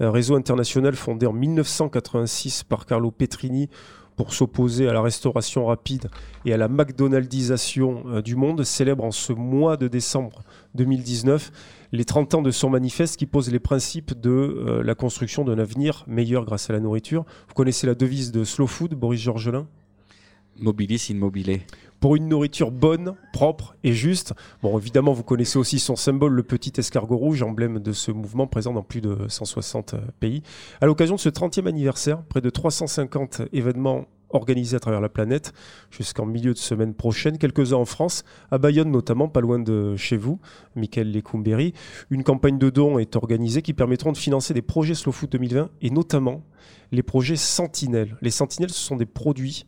un réseau international fondé en 1986 par Carlo Petrini pour s'opposer à la restauration rapide et à la McDonaldisation euh, du monde, célèbre en ce mois de décembre 2019 les 30 ans de son manifeste qui pose les principes de euh, la construction d'un avenir meilleur grâce à la nourriture. Vous connaissez la devise de Slow Food, Boris Georgelin? Mobilis in pour une nourriture bonne, propre et juste. Bon, évidemment, vous connaissez aussi son symbole, le petit escargot rouge, emblème de ce mouvement présent dans plus de 160 euh, pays. À l'occasion de ce 30e anniversaire, près de 350 événements organisés à travers la planète jusqu'en milieu de semaine prochaine, quelques-uns en France, à Bayonne notamment, pas loin de chez vous, Michael Lecumberi. Une campagne de dons est organisée qui permettront de financer des projets Slow Food 2020 et notamment les projets Sentinelles. Les Sentinelles, ce sont des produits,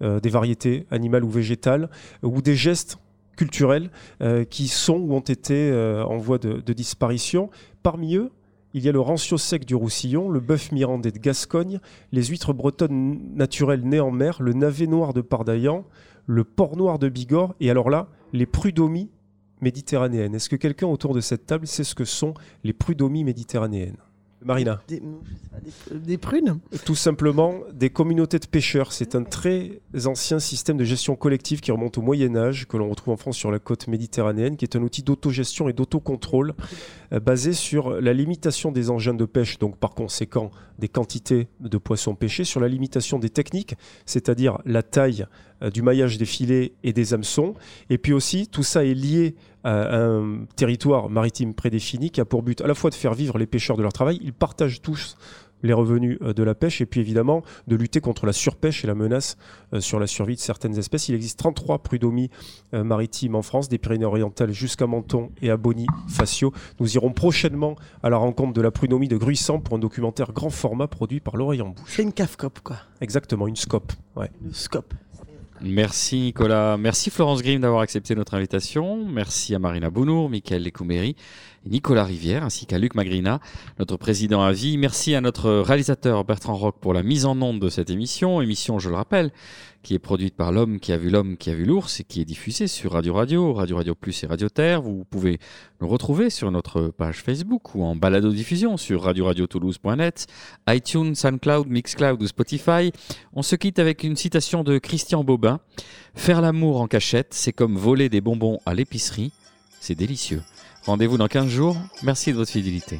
des variétés animales ou végétales, ou des gestes culturels euh, qui sont ou ont été euh, en voie de, de disparition. Parmi eux, il y a le rancio sec du Roussillon, le bœuf mirandais de Gascogne, les huîtres bretonnes naturelles nées en mer, le navet noir de Pardaillan, le porc noir de Bigorre, et alors là, les prudomies méditerranéennes. Est-ce que quelqu'un autour de cette table sait ce que sont les prudomies méditerranéennes? Marina Des, prunes Tout simplement des communautés de pêcheurs. C'est un très ancien système de gestion collective qui remonte au Moyen Âge, que l'on retrouve en France sur la côte méditerranéenne, qui est un outil d'autogestion et d'autocontrôle euh, basé sur la limitation des engins de pêche, donc par conséquent des quantités de poissons pêchés, sur la limitation des techniques, c'est-à-dire la taille du maillage des filets et des hameçons. Et puis aussi, tout ça est lié à un territoire maritime prédéfini qui a pour but à la fois de faire vivre les pêcheurs de leur travail, ils partagent tous les revenus euh, de la pêche et puis évidemment de lutter contre la surpêche et la menace euh, sur la survie de certaines espèces. Il existe 33 prud'homies euh, maritimes en France, des Pyrénées-Orientales jusqu'à Menton et à Bonifacio. Nous irons prochainement à la rencontre de la prud'homie de Gruissant pour un documentaire grand format produit par l'Oreille en Bouche. C'est une CAFCOP, quoi. Exactement, une scope. Ouais. Une scope. Merci Nicolas. Merci Florence Grimm d'avoir accepté notre invitation. Merci à Marina Bounour, Michael Lécouméry, et Nicolas Rivière, ainsi qu'à Luc Magrina, notre président à vie. Merci à notre réalisateur Bertrand Roch pour la mise en onde de cette émission. Émission, je le rappelle, qui est produite par l'homme qui a vu l'homme qui a vu l'ours et qui est diffusée sur Radio Radio, Radio Radio Plus et Radio Terre. Vous pouvez nous retrouver sur notre page Facebook ou en balado-diffusion sur radio-radio-toulouse.net, iTunes, SoundCloud, Mixcloud ou Spotify. On se quitte avec une citation de Christian Bobin. Faire l'amour en cachette, c'est comme voler des bonbons à l'épicerie. C'est délicieux. Rendez-vous dans 15 jours. Merci de votre fidélité.